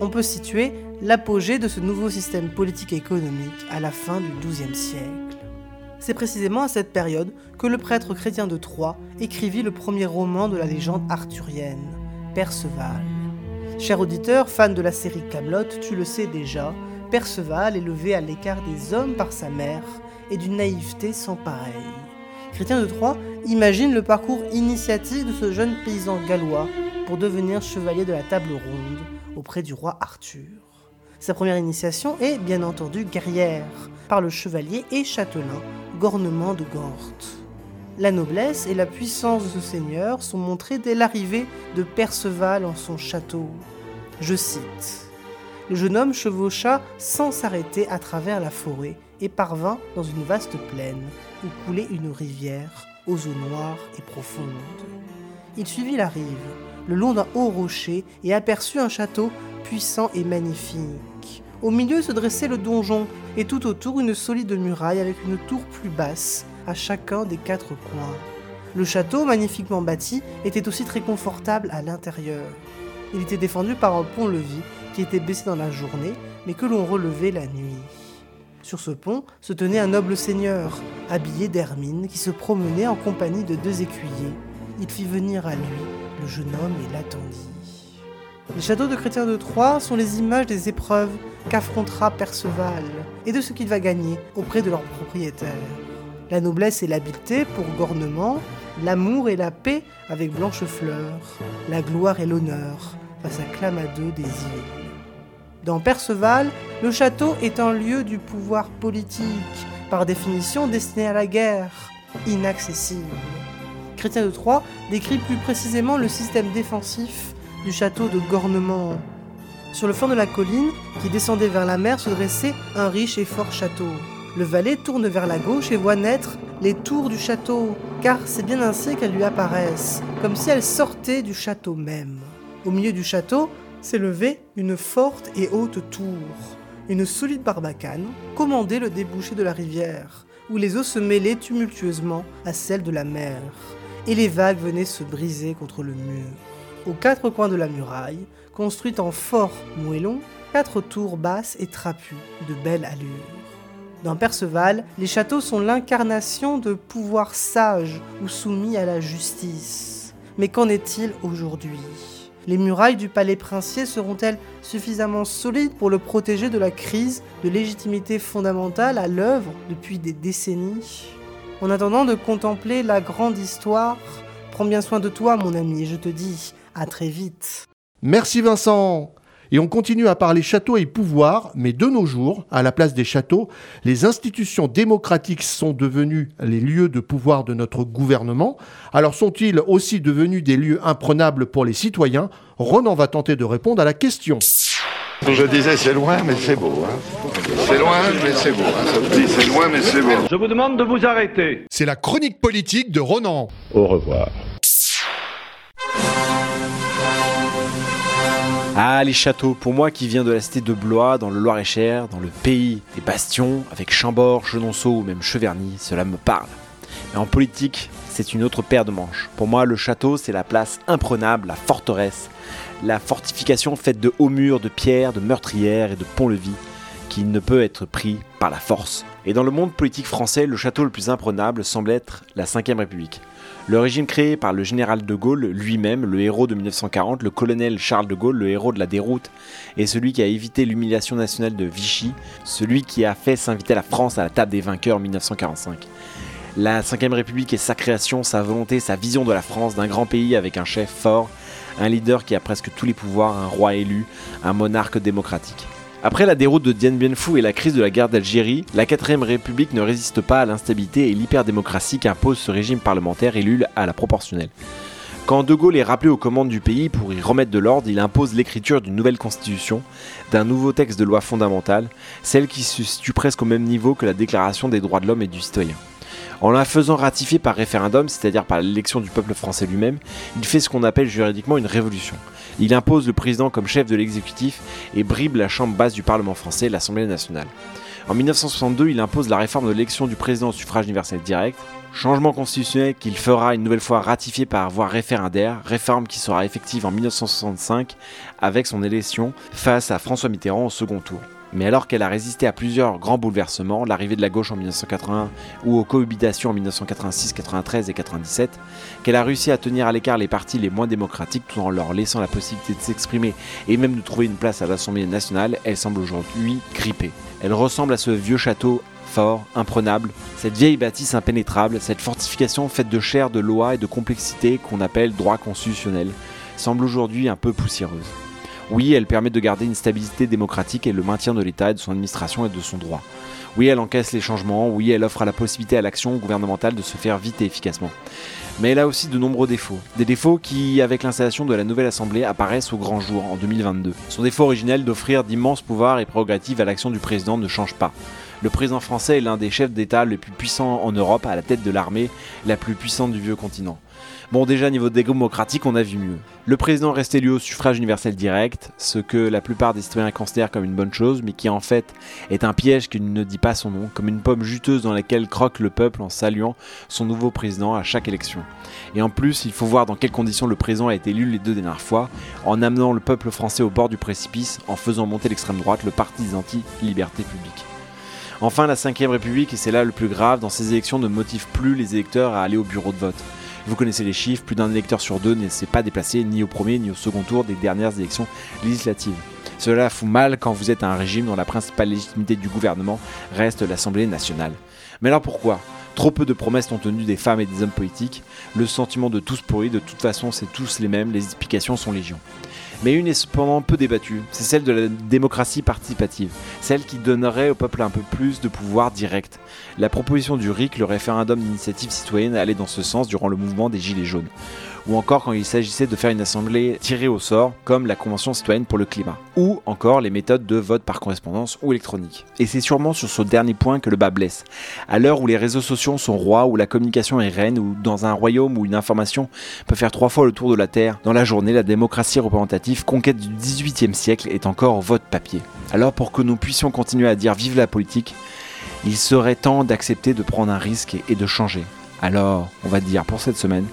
Speaker 16: On peut situer l'apogée de ce nouveau système politique et économique à la fin du XIIe siècle. C'est précisément à cette période que le prêtre chrétien de Troyes écrivit le premier roman de la légende arthurienne, Perceval. Cher auditeur, fan de la série Camelot, tu le sais déjà, Perceval est levé à l'écart des hommes par sa mère et d'une naïveté sans pareille. Chrétien de Troyes imagine le parcours initiatique de ce jeune paysan gallois pour devenir chevalier de la table ronde auprès du roi Arthur. Sa première initiation est bien entendu guerrière par le chevalier et châtelain Gornement de Gort. La noblesse et la puissance de ce seigneur sont montrées dès l'arrivée de Perceval en son château. Je cite Le jeune homme chevaucha sans s'arrêter à travers la forêt et parvint dans une vaste plaine où coulait une rivière aux eaux noires et profondes. Il suivit la rive, le long d'un haut rocher, et aperçut un château puissant et magnifique. Au milieu se dressait le donjon, et tout autour une solide muraille avec une tour plus basse à chacun des quatre coins. Le château, magnifiquement bâti, était aussi très confortable à l'intérieur. Il était défendu par un pont-levis qui était baissé dans la journée, mais que l'on relevait la nuit. Sur ce pont se tenait un noble seigneur, habillé d'hermine, qui se promenait en compagnie de deux écuyers. Il fit venir à lui le jeune homme et l'attendit. Les châteaux de Chrétien de Troyes sont les images des épreuves qu'affrontera Perceval et de ce qu'il va gagner auprès de leurs propriétaires. La noblesse et l'habileté pour Gornement, l'amour et la paix avec Blanchefleur, la gloire et l'honneur face à Clamadeux des îles. Dans Perceval, le château est un lieu du pouvoir politique, par définition destiné à la guerre, inaccessible. Chrétien de Troyes décrit plus précisément le système défensif du château de Gornement. Sur le flanc de la colline, qui descendait vers la mer, se dressait un riche et fort château. Le valet tourne vers la gauche et voit naître les tours du château, car c'est bien ainsi qu'elles lui apparaissent, comme si elles sortaient du château même. Au milieu du château s'élevait une forte et haute tour. Une solide barbacane commandait le débouché de la rivière, où les eaux se mêlaient tumultueusement à celles de la mer, et les vagues venaient se briser contre le mur. Aux quatre coins de la muraille, construite en fort moellon, quatre tours basses et trapues, de belle allure. Dans Perceval, les châteaux sont l'incarnation de pouvoirs sages ou soumis à la justice. Mais qu'en est-il aujourd'hui? Les murailles du palais princier seront-elles suffisamment solides pour le protéger de la crise de légitimité fondamentale à l'œuvre depuis des décennies? En attendant de contempler la grande histoire, prends bien soin de toi mon ami et je te dis à très vite.
Speaker 1: Merci Vincent et on continue à parler château et pouvoir, mais de nos jours, à la place des châteaux, les institutions démocratiques sont devenues les lieux de pouvoir de notre gouvernement. Alors sont-ils aussi devenus des lieux imprenables pour les citoyens? Ronan va tenter de répondre à la question.
Speaker 15: Je disais c'est loin mais c'est beau. Hein. C'est loin mais c'est beau. Hein. Ça vous dit c'est loin mais c'est beau.
Speaker 17: Je vous demande de vous arrêter.
Speaker 1: C'est la chronique politique de Ronan.
Speaker 15: Au revoir.
Speaker 7: Ah, les châteaux, pour moi qui viens de la cité de Blois, dans le Loir-et-Cher, dans le pays des bastions, avec Chambord, Chenonceau ou même Cheverny, cela me parle. Mais en politique, c'est une autre paire de manches. Pour moi, le château, c'est la place imprenable, la forteresse, la fortification faite de hauts murs, de pierres, de meurtrières et de ponts-levis, qui ne peut être pris par la force. Et dans le monde politique français, le château le plus imprenable semble être la Ve République. Le régime créé par le général de Gaulle lui-même, le héros de 1940, le colonel Charles de Gaulle, le héros de la déroute, et celui qui a évité l'humiliation nationale de Vichy, celui qui a fait s'inviter la France à la table des vainqueurs en 1945. La Ve République est sa création, sa volonté, sa vision de la France, d'un grand pays avec un chef fort, un leader qui a presque tous les pouvoirs, un roi élu, un monarque démocratique. Après la déroute de Dien Bien Phu et la crise de la guerre d'Algérie, la 4ème République ne résiste pas à l'instabilité et l'hyperdémocratie qu'impose ce régime parlementaire élu à la proportionnelle. Quand De Gaulle est rappelé aux commandes du pays pour y remettre de l'ordre, il impose l'écriture d'une nouvelle constitution, d'un nouveau texte de loi fondamentale, celle qui se situe presque au même niveau que la Déclaration des droits de l'homme et du citoyen. En la faisant ratifier par référendum, c'est-à-dire par l'élection du peuple français lui-même, il fait ce qu'on appelle juridiquement une révolution. Il impose le président comme chef de l'exécutif et bribe la chambre basse du Parlement français, l'Assemblée nationale. En 1962, il impose la réforme de l'élection du président au suffrage universel direct, changement constitutionnel qu'il fera une nouvelle fois ratifié par voie référendaire, réforme qui sera effective en 1965 avec son élection face à François Mitterrand au second tour. Mais alors qu'elle a résisté à plusieurs grands bouleversements, l'arrivée de la gauche en 1981 ou aux cohabitations en 1986, 93 et 97, qu'elle a réussi à tenir à l'écart les partis les moins démocratiques tout en leur laissant la possibilité de s'exprimer et même de trouver une place à l'Assemblée nationale, elle semble aujourd'hui grippée. Elle ressemble à ce vieux château fort, imprenable, cette vieille bâtisse impénétrable, cette fortification faite de chair, de lois et de complexité qu'on appelle droit constitutionnel, semble aujourd'hui un peu poussiéreuse. Oui, elle permet de garder une stabilité démocratique et le maintien de l'État et de son administration et de son droit. Oui, elle encaisse les changements, oui, elle offre la possibilité à l'action gouvernementale de se faire vite et efficacement. Mais elle a aussi de nombreux défauts. Des défauts qui, avec l'installation de la nouvelle Assemblée, apparaissent au grand jour en 2022. Son défaut originel d'offrir d'immenses pouvoirs et prérogatives à l'action du président ne change pas. Le président français est l'un des chefs d'État les plus puissants en Europe, à la tête de l'armée la plus puissante du vieux continent. Bon, déjà, niveau démocratique, on a vu mieux. Le président reste élu au suffrage universel direct, ce que la plupart des citoyens considèrent comme une bonne chose, mais qui en fait est un piège qui ne dit pas son nom, comme une pomme juteuse dans laquelle croque le peuple en saluant son nouveau président à chaque élection. Et en plus, il faut voir dans quelles conditions le président a été élu les deux dernières fois, en amenant le peuple français au bord du précipice, en faisant monter l'extrême droite, le parti des anti-libertés publiques. Enfin, la 5ème République, et c'est là le plus grave, dans ces élections ne motive plus les électeurs à aller au bureau de vote. Vous connaissez les chiffres, plus d'un électeur sur deux ne s'est pas déplacé ni au premier ni au second tour des dernières élections législatives. Cela fout mal quand vous êtes un régime dont la principale légitimité du gouvernement reste l'Assemblée nationale. Mais alors pourquoi? Trop peu de promesses sont tenues des femmes et des hommes politiques, le sentiment de tous pourris, de toute façon c'est tous les mêmes, les explications sont légion. Mais une est cependant peu débattue, c'est celle de la démocratie participative, celle qui donnerait au peuple un peu plus de pouvoir direct. La proposition du RIC, le référendum d'initiative citoyenne, allait dans ce sens durant le mouvement des Gilets jaunes. Ou encore quand il s'agissait de faire une assemblée tirée au sort, comme la Convention citoyenne pour le climat. Ou encore les méthodes de vote par correspondance ou électronique. Et c'est sûrement sur ce dernier point que le bas blesse. À l'heure où les réseaux sociaux sont rois, où la communication est reine, ou dans un royaume où une information peut faire trois fois le tour de la Terre, dans la journée, la démocratie représentative, conquête du 18e siècle, est encore vote papier. Alors pour que nous puissions continuer à dire vive la politique, il serait temps d'accepter de prendre un risque et de changer. Alors, on va dire pour cette semaine,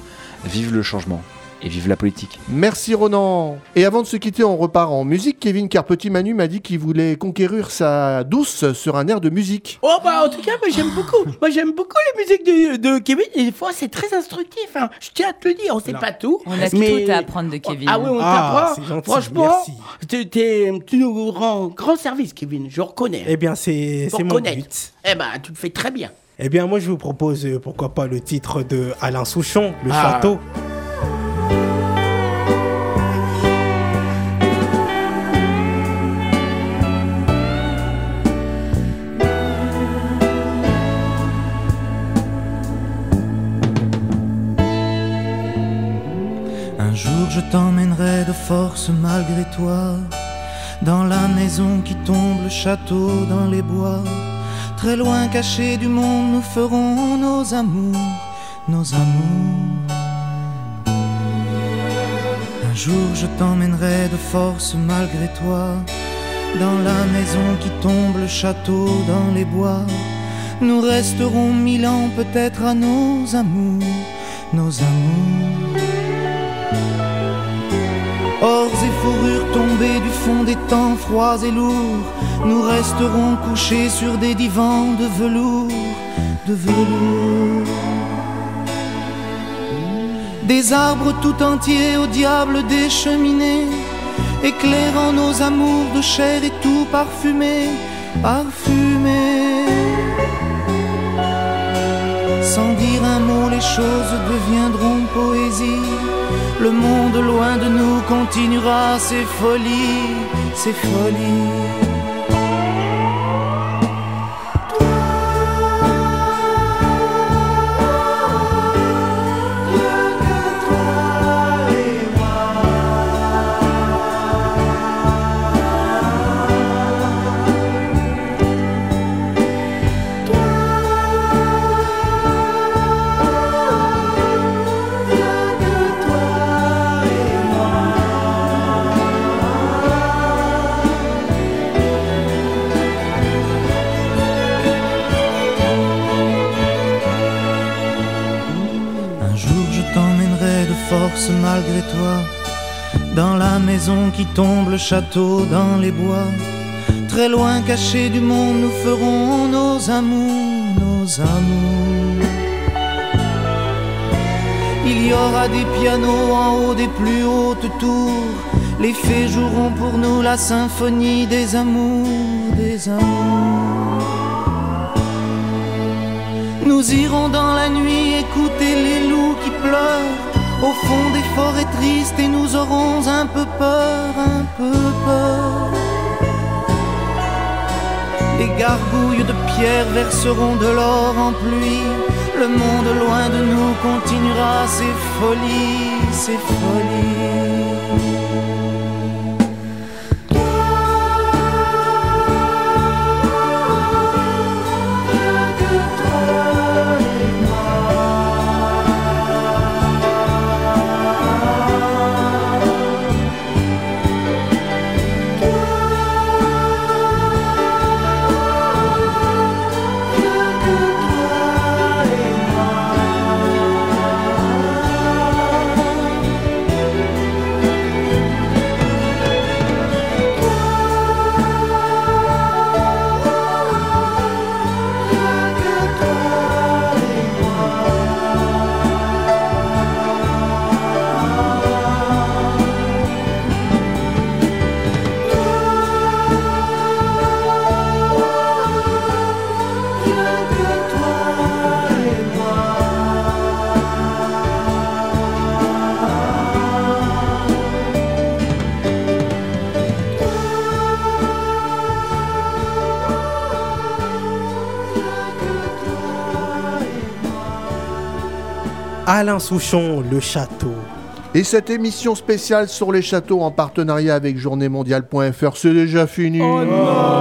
Speaker 7: vive le changement et vive la politique.
Speaker 1: Merci Ronan. Et avant de se quitter, on repart en musique, Kevin, car Petit Manu m'a dit qu'il voulait conquérir sa douce sur un air de musique.
Speaker 2: Oh bah en tout cas moi j'aime beaucoup moi j'aime beaucoup les musiques de, de Kevin et des fois c'est très instructif hein. je tiens à te le dire on sait pas tout
Speaker 6: On a
Speaker 2: mais-
Speaker 6: tout à apprendre de Kevin.
Speaker 2: ah oui on
Speaker 5: Ah, c'est
Speaker 2: t'apprend
Speaker 5: gentil,
Speaker 2: franchement
Speaker 5: merci.
Speaker 2: t'es- t'es- tu nous rends grand service Kevin je reconnais
Speaker 5: Eh bien, c'est mon but.
Speaker 2: eh ben tu le fais très bien
Speaker 5: Eh bien, moi, je vous propose, euh, pourquoi pas, le titre de Alain Souchon, Le
Speaker 2: Ah.
Speaker 5: Château.
Speaker 18: Un jour je t'emmènerai de force malgré toi Dans la maison qui tombe, le château dans les bois Très loin caché du monde, nous ferons nos amours, nos amours. Un jour je t'emmènerai de force malgré toi Dans la maison qui tombe, le château dans les bois. Nous resterons mille ans peut-être à nos amours, nos amours Ors et fourrures tombées du fond des temps froids et lourds, nous resterons couchés sur des divans de velours, de velours. Des arbres tout entiers au diable des cheminées, éclairant nos amours de chair et tout parfumé, parfumé. Sans dire un mot, les choses deviendront poésie. Le monde loin de nous continuera ses folies, ses folies. Malgré toi Dans la maison qui tombe, le château dans les bois Très loin cachés du monde, nous ferons nos amours, nos amours. Il y aura des pianos en haut des plus hautes tours. Les fées joueront pour nous la symphonie des amours, des amours. Nous irons dans la nuit écouter les loups qui pleurent au fond des forêts tristes et nous aurons un peu peur, un peu peur. Les gargouilles de pierre verseront de l'or en pluie. Le monde loin de nous continuera ses folies, ses folies.
Speaker 5: Alain Souchon, le château.
Speaker 1: Et cette émission spéciale sur les châteaux en partenariat avec journéemondiale.fr, c'est déjà fini.
Speaker 2: Oh non, Oh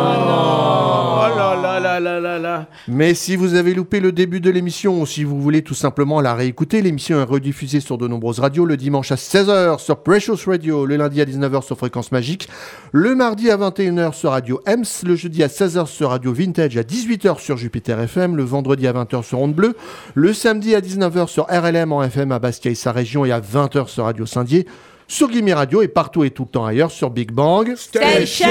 Speaker 1: Mais si vous avez loupé le début de l'émission ou si vous voulez tout simplement la réécouter, l'émission est rediffusée sur de nombreuses radios le dimanche à 16h sur Precious Radio, le lundi à 19h sur Fréquence Magique, le mardi à 21h sur Radio EMS, le jeudi à 16h sur Radio Vintage, à 18h sur Jupiter FM, le vendredi à 20h sur Onde Bleue, le samedi à 19h sur RLM en FM à Bastia et sa région et à 20h sur Radio Saint-Dié, sur Gimme Radio et partout et tout le temps ailleurs sur Big Bang
Speaker 2: Station.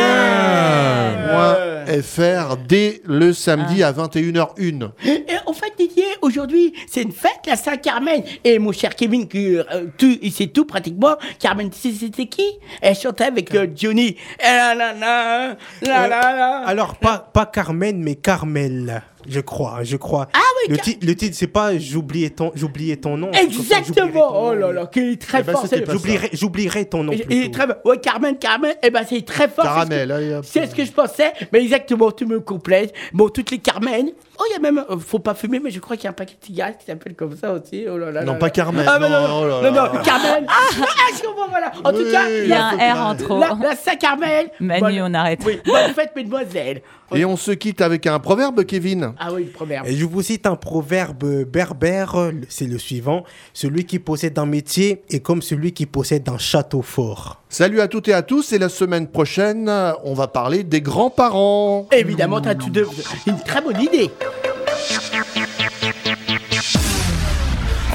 Speaker 1: .fr dès le samedi à 21h01.
Speaker 2: Et en fait, Didier, aujourd'hui, c'est une fête, la Saint-Carmen. Et mon cher Kevin, qui euh, tout, il sait tout pratiquement. Carmen, c'était qui? Elle chantait avec euh, Johnny. Là là là, là là là.
Speaker 5: Alors, pas, pas Carmen, mais Carmel, je crois, je crois.
Speaker 2: Ah oui,
Speaker 5: le, titre, le titre, c'est pas J'oubliais ton, j'oubliais ton nom.
Speaker 2: Exactement.
Speaker 5: ton
Speaker 2: Oh là là, qui est très
Speaker 5: Eh ben,
Speaker 2: fort.
Speaker 5: J'oublierai- J'oublierai ton nom.
Speaker 2: Il- est très. Ouais, Carmen, Carmen, eh ben c'est très fort.
Speaker 1: Caramel,
Speaker 2: c'est ce que- ce que je pensais, mais exactement, tu me complètes. Bon, toutes les Carmen. Oh, il y a même, euh, faut pas fumer, mais je crois qu'il y a un paquet de cigarettes qui s'appelle comme ça aussi. Oh là là.
Speaker 1: Non,
Speaker 2: là
Speaker 1: pas
Speaker 2: là.
Speaker 1: Carmen,
Speaker 2: Ah, non,
Speaker 1: non, oh là
Speaker 2: non,
Speaker 1: là.
Speaker 2: non, Carmen. Ah, je comprends, voilà. En tout cas,
Speaker 6: Il y a un R en trop.
Speaker 2: La, la Saint-Carmel.
Speaker 6: Manu, on arrête.
Speaker 2: Oui, bonne fête, mesdemoiselles.
Speaker 1: Et on se quitte avec un proverbe, Kevin.
Speaker 2: Ah oui, le proverbe.
Speaker 5: Et je vous cite un proverbe berbère, c'est le suivant. Celui qui possède un métier est comme celui qui possède un château fort.
Speaker 1: Salut à toutes et à tous, et la semaine prochaine, on va parler des grands-parents.
Speaker 2: Évidemment, t'as tout de... une très bonne idée.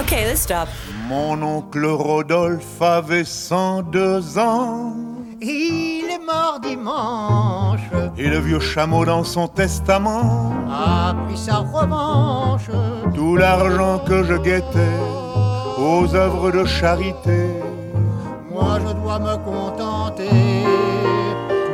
Speaker 19: Okay, let's stop.
Speaker 13: Mon oncle Rodolphe avait 102 ans.
Speaker 20: Il est mort dimanche,
Speaker 13: Et le vieux chameau dans son testament.
Speaker 20: a pris sa revanche.
Speaker 13: Tout l'argent que je guettais aux œuvres de charité.
Speaker 20: Moi je dois me contenter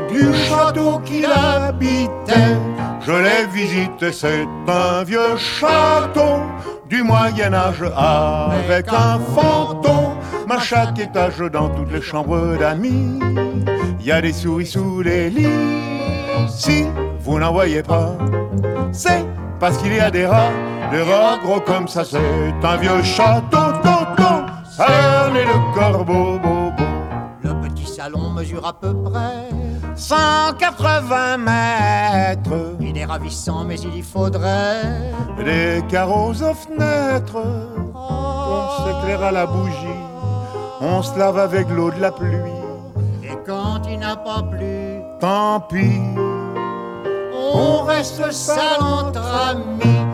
Speaker 13: Du château qu'il habitait, je l'ai visité, c'est un vieux château du Moyen-Âge avec un fantôme. À chaque étage, dans toutes les chambres d'amis, il y a des souris sous les lits. Si vous n'en voyez pas, c'est parce qu'il y a des rats, des rats gros comme ça, c'est un vieux château, tonton, cerné corbeau.
Speaker 20: Le petit salon mesure à peu près
Speaker 13: 180 mètres.
Speaker 20: Il est ravissant, mais il y faudrait
Speaker 13: Des carreaux aux fenêtres. On s'éclaire à la bougie. On se lave avec l'eau de la pluie.
Speaker 20: Et quand il n'a pas plu,
Speaker 13: Tant pis,
Speaker 20: on reste sale entre amis.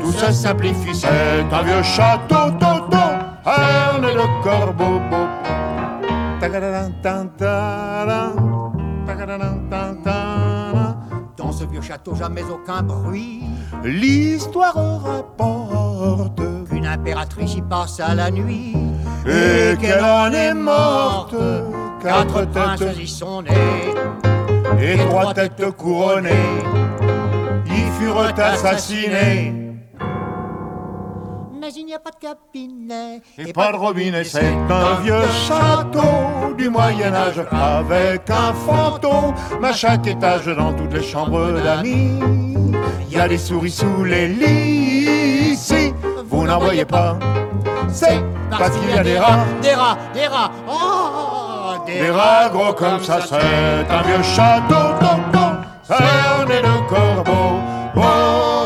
Speaker 13: tout ça simplifie. C'est un vieux château, tonton. Erne de corbeau, beau.
Speaker 20: Dans ce vieux château, jamais aucun bruit.
Speaker 13: L'histoire rapporte
Speaker 20: Qu'une impératrice y passa la nuit.
Speaker 13: et qu'elle en est morte.
Speaker 20: Quatre princes y sont nés.
Speaker 13: et trois têtes couronnées y furent assassinés.
Speaker 20: Mais il n'y a pas de cabinet.
Speaker 13: Et pas de robinet, c'est un vieux château du Moyen-Âge avec un fantôme à chaque étage dans toutes les chambres d'amis. Il y a des souris sous les lits. Si vous n'en voyez pas, c'est parce qu'il y a des rats.
Speaker 20: Des rats, des rats. Oh,
Speaker 13: Des rats gros comme ça, c'est un vieux château, tonton, cerné de corbeaux. Oh,